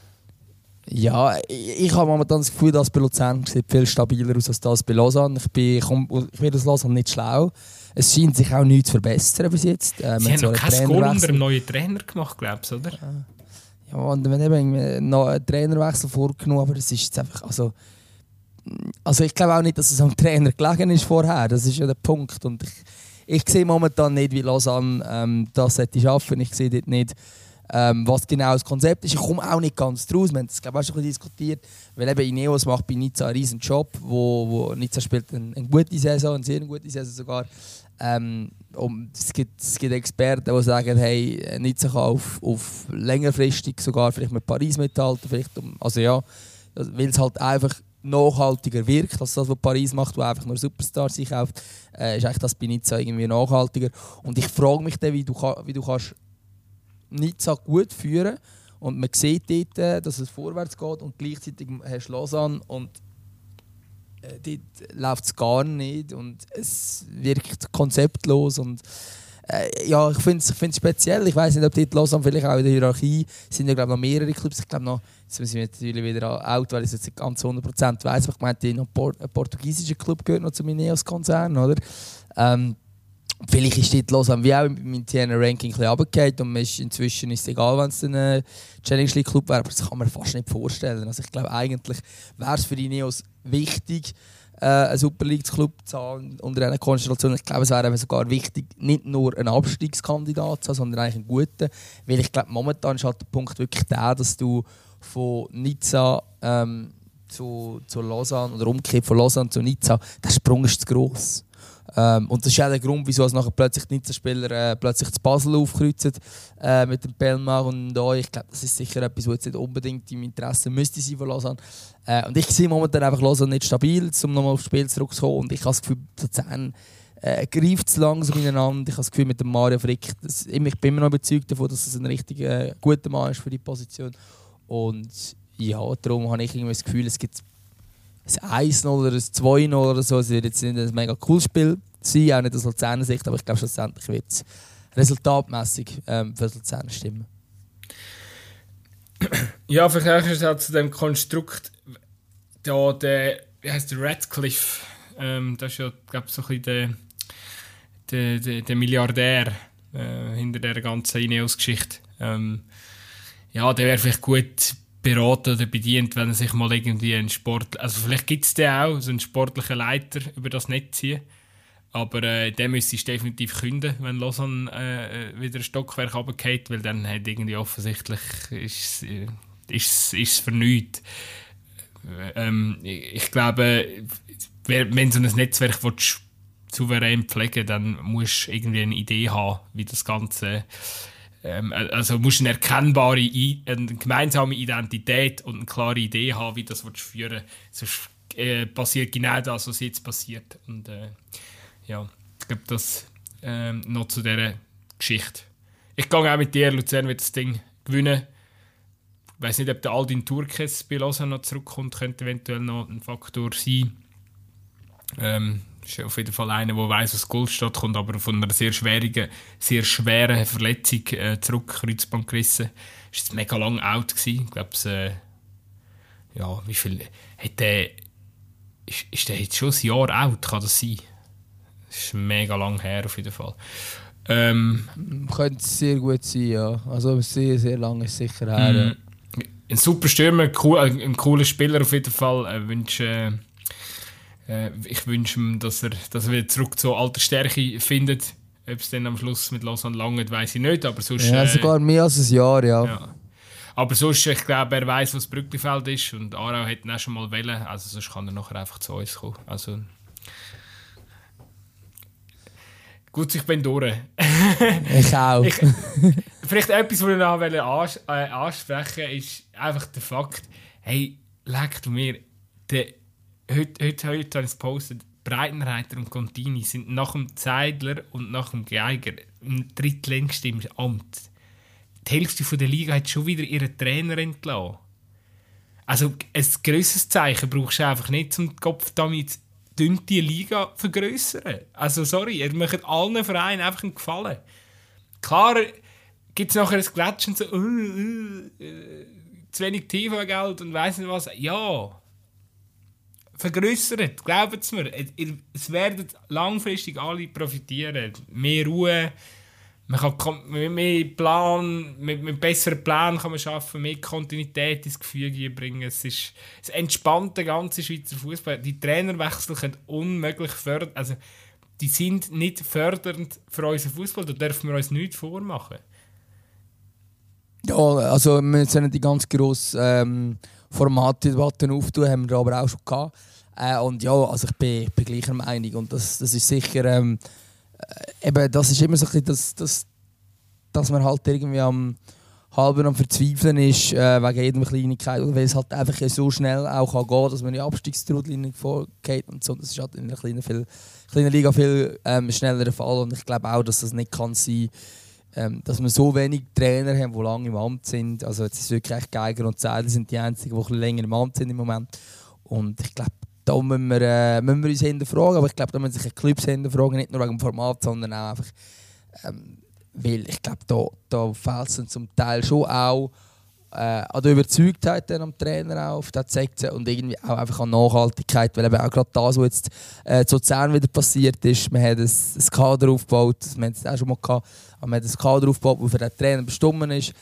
Ja, ich, ich habe momentan das Gefühl, dass bei Luzern sieht viel stabiler aus als das bei Lausanne. Ich bin, ich, komm, ich bin aus Lausanne nicht schlau. Es scheint sich auch nichts zu verbessern bis jetzt. Äh, Sie haben noch kein Goal unter einem neuen Trainer gemacht, glaubst du, oder? Ja, und wir haben eben noch einen Trainerwechsel vorgenommen, aber es ist jetzt einfach, also also ich glaube auch nicht, dass es am Trainer gelegen ist vorher. Das ist ja der Punkt. Und ich, ich sehe momentan nicht, wie Lausanne ähm, das hätte schaffen. Ich sehe dort nicht, ähm, was genau das Konzept ist. Ich komme auch nicht ganz draus. Wir haben das auch schon diskutiert. Weil eben Ineos macht bei Nizza einen riesen Job, wo, wo Nizza spielt eine, eine gute Saison, eine sehr gute Saison sogar. Ähm, und es, gibt, es gibt Experten, die sagen, hey, Nizza kann auf, auf längerfristig sogar vielleicht mit Paris mithalten. Vielleicht um, also ja, weil es halt einfach nachhaltiger wirkt als das, was Paris macht, wo einfach nur Superstars sich kauft, äh, ist eigentlich das bei Nizza irgendwie nachhaltiger. Und ich frage mich dann, wie du, wie du kannst Nizza gut führen und man sieht dort, äh, dass es vorwärts geht und gleichzeitig hast du Lausanne und äh, dort läuft es gar nicht und es wirkt konzeptlos und äh, ja, ich finde es ich speziell. Ich weiß nicht, ob dort Lausanne vielleicht auch in der Hierarchie sind ja glaube noch mehrere Clubs. Ich glaube noch, jetzt müssen wir natürlich wieder out, weil ich es jetzt nicht ganz 100% weiß, ich meinte, noch ein portugiesischer Club gehört noch zu Mineos-Konzern, oder? Ähm, Vielleicht ist dort Lausanne wie auch im internen Ranking runtergefallen und ist inzwischen ist es egal, wenn es ein Challenge League Club wäre, aber das kann man fast nicht vorstellen. Also ich glaube, eigentlich wäre es für die Neos wichtig, äh, Super League Club zu haben unter einer Konstellation. Ich glaube, es wäre sogar wichtig, nicht nur einen Abstiegskandidat zu haben, sondern eigentlich einen guten. Weil ich glaube, momentan ist halt der Punkt wirklich der, dass du von Nizza ähm, zu, zu Lausanne oder umgekehrt von Lausanne zu Nizza, der Sprung ist zu gross. Ähm, und das ist auch der Grund, wieso es nachher plötzlich die Nizza-Spieler äh, plötzlich das Basel aufkreuzen äh, mit dem Pelmar und da. Ich glaube, das ist sicher etwas, was jetzt nicht unbedingt im Interesse müsste sein von Lausanne. Äh, und ich sehe momentan einfach Lausanne nicht stabil, um nochmal aufs Spiel zurückzukommen. Und ich habe das Gefühl, Luzern äh, greift es langsam ineinander. Ich habe das Gefühl, mit dem Mario Frick, das, ich bin immer noch überzeugt davon, dass es ein richtig äh, guter Mann ist für die Position. Und ja, darum habe ich irgendwie das Gefühl, es gibt ein 1-0 oder ein 2-0 oder so. Es wird jetzt nicht ein mega cooles Spiel sein, auch nicht aus Luzerner Sicht, aber ich glaube schlussendlich wird es resultatmässig ähm, für Luzerner stimmen. Ja, vielleicht halt zu dem Konstrukt, da der, wie heißt der Radcliffe, ähm, das ist ja, glaube ich, so ein bisschen der, der, der, der Milliardär äh, hinter der ganzen Ineos-Geschichte. Ähm, ja, der wäre vielleicht gut beraten oder bedient, wenn er sich mal irgendwie einen Sport, also vielleicht gibt es den auch, so einen sportlichen Leiter über das Netz ziehen. Aber äh, der müsste ich definitiv künden, wenn Lausanne äh, äh, wieder ein Stockwerk runtergeht, weil dann hat irgendwie offensichtlich ist, äh, es für nichts. Ähm, ich glaube, wenn so ein Netzwerk willst, souverän pflegen dann musst du irgendwie eine Idee haben, wie das Ganze ähm, also musst eine erkennbare, eine gemeinsame Identität und eine klare Idee haben, wie das willst führen Sonst äh, passiert genau das, was jetzt passiert. Und äh, ja, ich glaube, das äh, noch zu dieser Geschichte. Ich gehe auch mit dir, Luzern wird das Ding gewinnen. Ich weiß nicht, ob der Aldin Turkes bei Lausanne noch zurückkommt, könnte eventuell noch ein Faktor sein. Ähm, ist auf jeden Fall einer, der weiß, was Goldstadt kommt, aber von einer sehr schwierigen, sehr schweren Verletzung äh, zurück, Kreuzband gerissen. Ist jetzt mega lang out gewesen. Ich glaube, äh, ja, wie viel hat der, ist, ist der jetzt schon ein Jahr alt, kann das sein? Das ist mega lang her auf jeden Fall. Ähm, Könnte sehr gut sein, ja. Also sehr, sehr lange ist sicher her. Ja. Ein super Stürmer, cool, ein cooler Spieler auf jeden Fall. Äh, wünsche, äh, äh, ich wünsche ihm, dass er, dass er wieder zurück zur alter Stärke findet. Ob es dann am Schluss mit Lausanne lange weiß ich nicht, aber sonst... Ja, sogar mehr als ein Jahr, ja. ja. Aber sonst, ich glaube, er weiß, was Brücklifeld ist und Arau hat ihn auch schon mal wählen, also sonst kann er nachher einfach zu uns kommen. Also... Gut, ich bin durch. ich auch. Ich, vielleicht etwas, was ich noch ans äh, ansprechen ist einfach der Fakt, hey, du mir, der heute, heute, heute habe ich es gepostet, Breitenreiter und Contini sind nach dem Zeidler und nach dem Geiger im drittlängsten im Amt. Die Hälfte der Liga hat schon wieder ihren Trainer entlassen. Also ein grösseres Zeichen brauchst du einfach nicht, um den Kopf damit die Liga vergrößern. Also sorry, ihr macht allen Vereinen einfach einen Gefallen. Klar gibt es nachher ein Gletschen so, uh, uh, uh, zu wenig TV-Geld und weiss nicht was. Ja, vergrößert, glaubt es mir. Es werden langfristig alle profitieren. Mehr Ruhe, man kann mit mehr Plan, mit, mit besseren Plan kann man schaffen, mehr Kontinuität ins Gefüge bringen. Es ist es entspannt der ganze Schweizer Fußball. Die Trainerwechsel können unmöglich fördern, also die sind nicht fördernd für unseren Fußball. Da dürfen wir uns nichts vormachen. Ja, also wir sollen die ganz grosse ähm, Formatdebatten auftun, haben wir aber auch schon gehabt. Äh, und ja, also ich bin, bin gleicher Meinung. Und das, das ist sicher, ähm, äh, eben, das ist immer so ein bisschen, das, das, dass man halt irgendwie am halben am Verzweifeln ist, äh, wegen jeder Kleinigkeit, weil es halt einfach so schnell auch kann gehen dass man die Abstiegstrudlinie vorgeht und so. Das ist halt in einer kleinen, viel, kleinen Liga viel ähm, schneller der Fall und ich glaube auch, dass das nicht kann sein ähm, dass wir so wenig Trainer haben, die lange im Amt sind. Also jetzt ist wirklich Geiger und Zeidel sind die einzigen, die länger im Amt sind im Moment. Und ich glaube, da müssen wir, äh, müssen wir uns hinterfragen. Aber ich glaube, da müssen sich Clubs hinterfragen, nicht nur wegen dem Format, sondern auch einfach, ähm, weil ich glaube, da, da fehlt es zum Teil schon auch äh, an der Überzeugtheit am Trainer auf, das zeigt und irgendwie auch einfach an Nachhaltigkeit, weil eben auch gerade das, was jetzt äh, zu Luzern wieder passiert ist, man hat ein, Kader aufgebaut, wir haben es auch schon mal gehabt, aber man hat ein Kader aufgebaut, das für den Trainer bestimmt ist,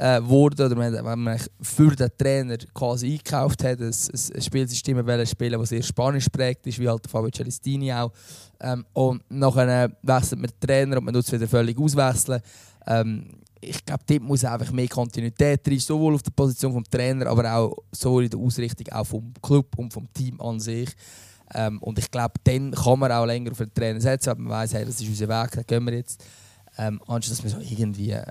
äh, wurde, oder wenn man für den Trainer quasi eingekauft hat, ein, ein Spielsystem wollen spielen, das sehr spanisch prägt ist, wie halt Fabio Celestini auch. Ähm, und nachher wechselt man den Trainer und man tut es wieder völlig auswechseln. Ähm, ich glaube, dort muss einfach mehr Kontinuität rein, sowohl auf der Position des Trainer, aber auch so in der Ausrichtung auch vom Club und vom Team an sich. Ähm, und ich glaube, dann kann man auch länger auf den Trainer setzen, wenn man weiß, hey, das ist unser Weg, da gehen wir jetzt. Ähm, anstatt dass man so irgendwie äh,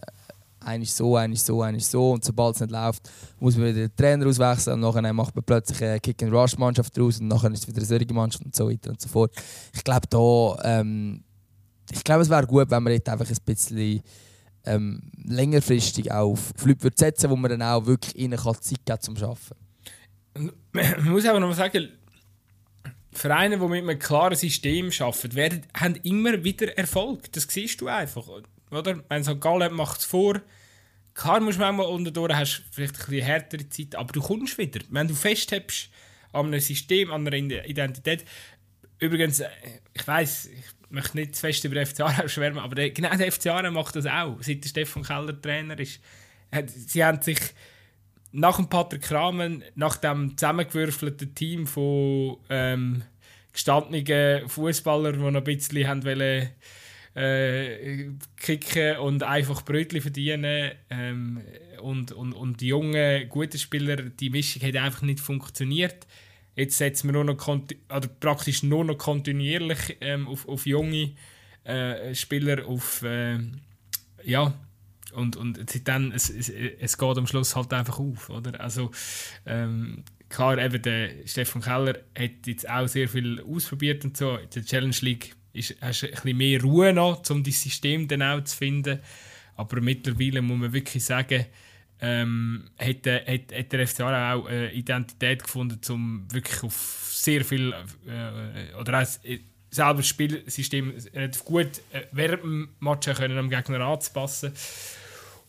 eigentlich so, eigentlich so, eigentlich so. Und sobald es nicht läuft, muss man wieder den Trainer auswechseln und dann macht man plötzlich eine Kick-and-Rush-Mannschaft draus und dann ist es wieder eine solche Mannschaft und so weiter und so fort. Ich glaube, da, ähm, ich glaube, es wäre gut, wenn man jetzt einfach ein bisschen ähm, längerfristig auf Leute wird setzen, wo man dann auch wirklich ihnen Zeit geben zum Arbeiten. Man muss aber noch mal sagen, Vereine, die mit einem klaren System arbeiten, werden, haben immer wieder Erfolg. Das siehst du einfach. Oder? Wenn St. Gallen macht es vor, klar musst du manchmal unterdurch, hast vielleicht ein bisschen härtere Zeit, aber du kommst wieder. Wenn du festhältst an einem System, an einer Identität. Übrigens, äh, ich weiß, ich möchte nicht zu fest über FC Aarau schwärmen, aber der, genau der FC Aarau macht das auch, seit der Stefan Keller Trainer ist. Sie haben sich nach dem Patrick Kramen, nach dem zusammengewürfelten Team von ähm, gestandenen Fußballern, die noch ein bisschen haben wollen, äh, kicken und einfach Brötchen verdienen. Ähm, und, und, und die jungen, guten Spieler, die Mischung hat einfach nicht funktioniert. Jetzt setzen wir nur noch oder praktisch nur noch kontinuierlich ähm, auf, auf junge äh, Spieler, auf äh, ja und, und dann, es, es, es geht am Schluss halt einfach auf, oder? Also ähm, klar, eben der Stefan Keller hat jetzt auch sehr viel ausprobiert und so. In der Challenge League ist, hast ein bisschen mehr Ruhe noch, um das System dann auch zu finden. Aber mittlerweile muss man wirklich sagen, ähm, hat, hat, hat der FC auch eine Identität gefunden, um wirklich auf sehr viel äh, oder auch äh, selber das Spielsystem relativ gut äh, während dem Match am Gegner anzupassen.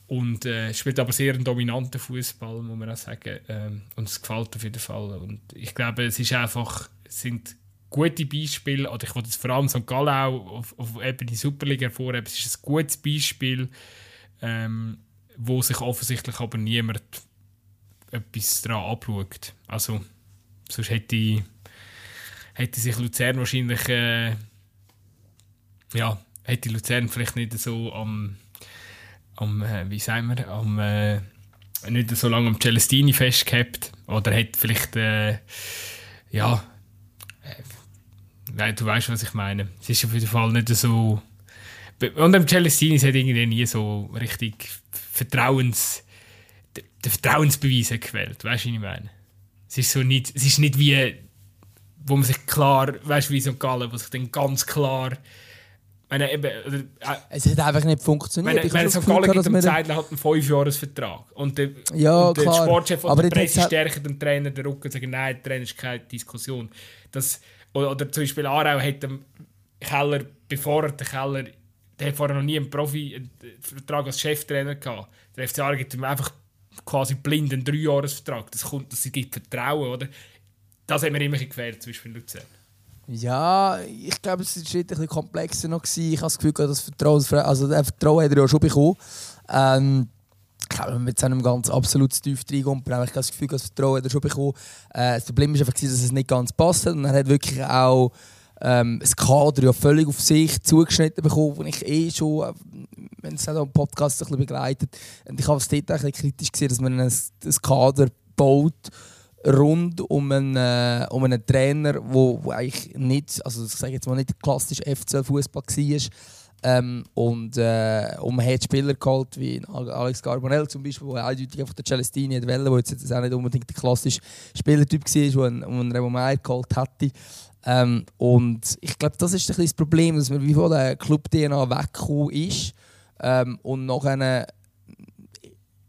Und äh, spielt aber sehr einen dominanten Fußball, muss man auch sagen. Ähm, und es gefällt auf jeden Fall. Und ich glaube, es ist einfach, sind gute Beispiele, oder ich wollte jetzt vor allem St. Gallen auch auf, auf eben die Superliga hervorheben, es ist ein gutes Beispiel, ähm, wo sich offensichtlich aber niemand etwas daran abschaut. Also, sonst hätte, hätte sich Luzern wahrscheinlich, äh, ja, hätte Luzern vielleicht nicht so am, am äh, wie sagen wir, am, äh, nicht so lange am Celestini festgehabt, oder hätte vielleicht, äh, ja, Nein, du weißt, was ich meine. Es ist auf jeden Fall nicht so. Und am Celestini hat irgendwie nie so richtig Vertrauens, den Vertrauensbeweis gewählt. Weißt du, was ich meine? Es ist so nicht, es ist nicht wie, wo man sich klar, weißt du, wie so Gallen, wo sich dann ganz klar. Meine, eben, oder, äh, es hat einfach nicht funktioniert. Meine, ich meine, St. Gallen gibt dem Zeitler halt einen 5-Jahres-Vertrag. Und der, ja, und der. Sportchef und der Presse stärken dem Trainer den Rücken und sagen, nein, der Trainer ist keine Diskussion. Das, oder, oder zum Beispiel Aarau hat dem Keller, bevor er den Keller, der hat vorher noch nie einen Profi-Vertrag als Cheftrainer gehabt. Der FC Aarau gibt ihm einfach quasi blind einen Dreijahresvertrag. Das kommt, das gibt Vertrauen, oder? Das hat mir immer gefällt, zum Beispiel Luzern. Ja, ich glaube, es war ein bisschen komplexer noch. Ich habe das Gefühl, das Vertrauen, also das Vertrauen hat er ja schon bekommen. Ähm, ich glaube, wenn man jetzt einem ganz absolut tief reinkommt, habe ich das Gefühl, das Vertrauen hat er schon bekommen. Äh, das Problem war einfach, dass es nicht ganz passt. Und er hat wirklich auch ähm, das Kader ja völlig auf sich zugeschnitten bekommen, wo ich eh schon, äh, wenn es auch im Podcast ein bisschen begleitet, und ich habe es dort ein bisschen kritisch gesehen, dass man ein, ein Kader baut rund um einen, äh, um einen Trainer, wo, wo eigentlich nicht, also ich sage jetzt mal nicht klassisch FC-Fußball war, ähm, und, äh, man hat Spieler geholt, wie Alex Carbonell zum Beispiel, der eindeutig einfach der Celestini hat wollen, der jetzt auch nicht unbedingt der klassische Spielertyp war, den man Remo Meier geholt hätte. Ähm, und ich glaube, das ist ein das Problem, dass man wie von der Club-DNA weggekommen ist. Ähm, und nachher,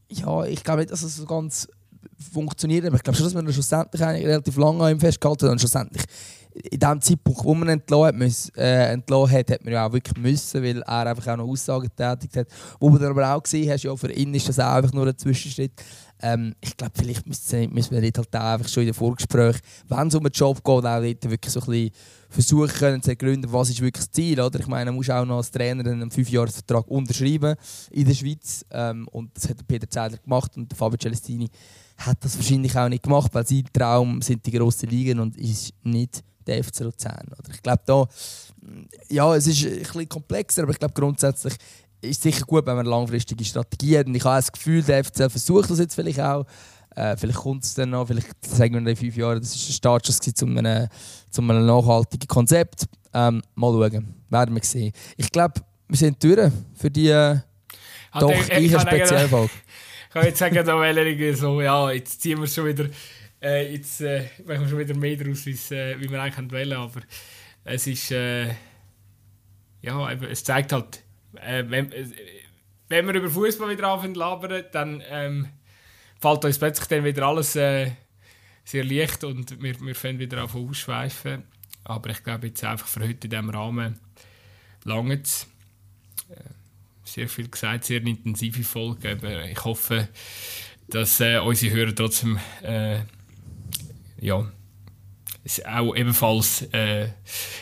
ja, ich glaube nicht, dass es so ganz funktioniert. Aber ich glaube schon, dass wir schlussendlich relativ lange an ihm festgehalten haben und schlussendlich in dem Zeitpunkt, wo man entlassen hat, äh, entlassen hat, hat man ja auch wirklich müssen, weil er einfach auch noch Aussagen getätigt hat. Wo man dann aber auch gesehen hat, ja, für ihn ist das auch einfach nur ein Zwischenschritt. Ähm, ich glaube, vielleicht müssen, wir dort halt auch einfach schon in den Vorgespräch, wenn es um einen Job geht, auch dort wirklich so ein bisschen versuchen können zu ergründen, was ist wirklich das Ziel. Oder? Ich meine, man muss auch noch als Trainer einen Fünfjahresvertrag unterschreiben in der Schweiz. Ähm, und das hat Peter Zedler gemacht und Fabio Celestini hat das wahrscheinlich auch nicht gemacht, weil sein Traum sind die grossen Ligen und ist nicht der FC Luzern. Oder ich glaube da, ja, es ist ein bisschen komplexer, aber ich glaube grundsätzlich ist es sicher gut, wenn man eine langfristige Strategie hat. Und ich habe das Gefühl, der FC versucht das jetzt vielleicht auch. Äh, vielleicht kommt es dann noch, vielleicht sagen wir in fünf Jahren, das war ein Startschuss zu einem, zu einem nachhaltigen Konzept. Ähm, mal schauen, werden wir sehen. Ich glaube, wir sind durch für die äh, doch ich, Spezialfolge. Ich kann jetzt sagen, da wäre so, ja, jetzt ziehen wir schon wieder äh, jetzt äh, machen wir schon wieder mehr daraus, äh, wie wir eigentlich wollen, aber es ist, äh, ja, es zeigt halt, äh, wenn, äh, wenn wir über Fußball wieder anfangen labern, dann ähm, fällt uns plötzlich dann wieder alles äh, sehr leicht und wir, wir fangen wieder auf ausschweifen. Aber ich glaube jetzt einfach für heute in diesem Rahmen lange es. Sehr viel gesagt, sehr intensive Folge. Aber ich hoffe, dass äh, unsere Hörer trotzdem äh, ja, es auch ebenfalls äh,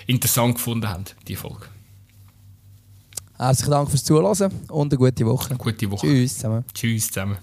interessant gefunden haben, die Folge. Herzlichen Dank fürs Zuhören und eine gute Woche. Gute Woche. Tschüss zusammen. Tschüss zusammen.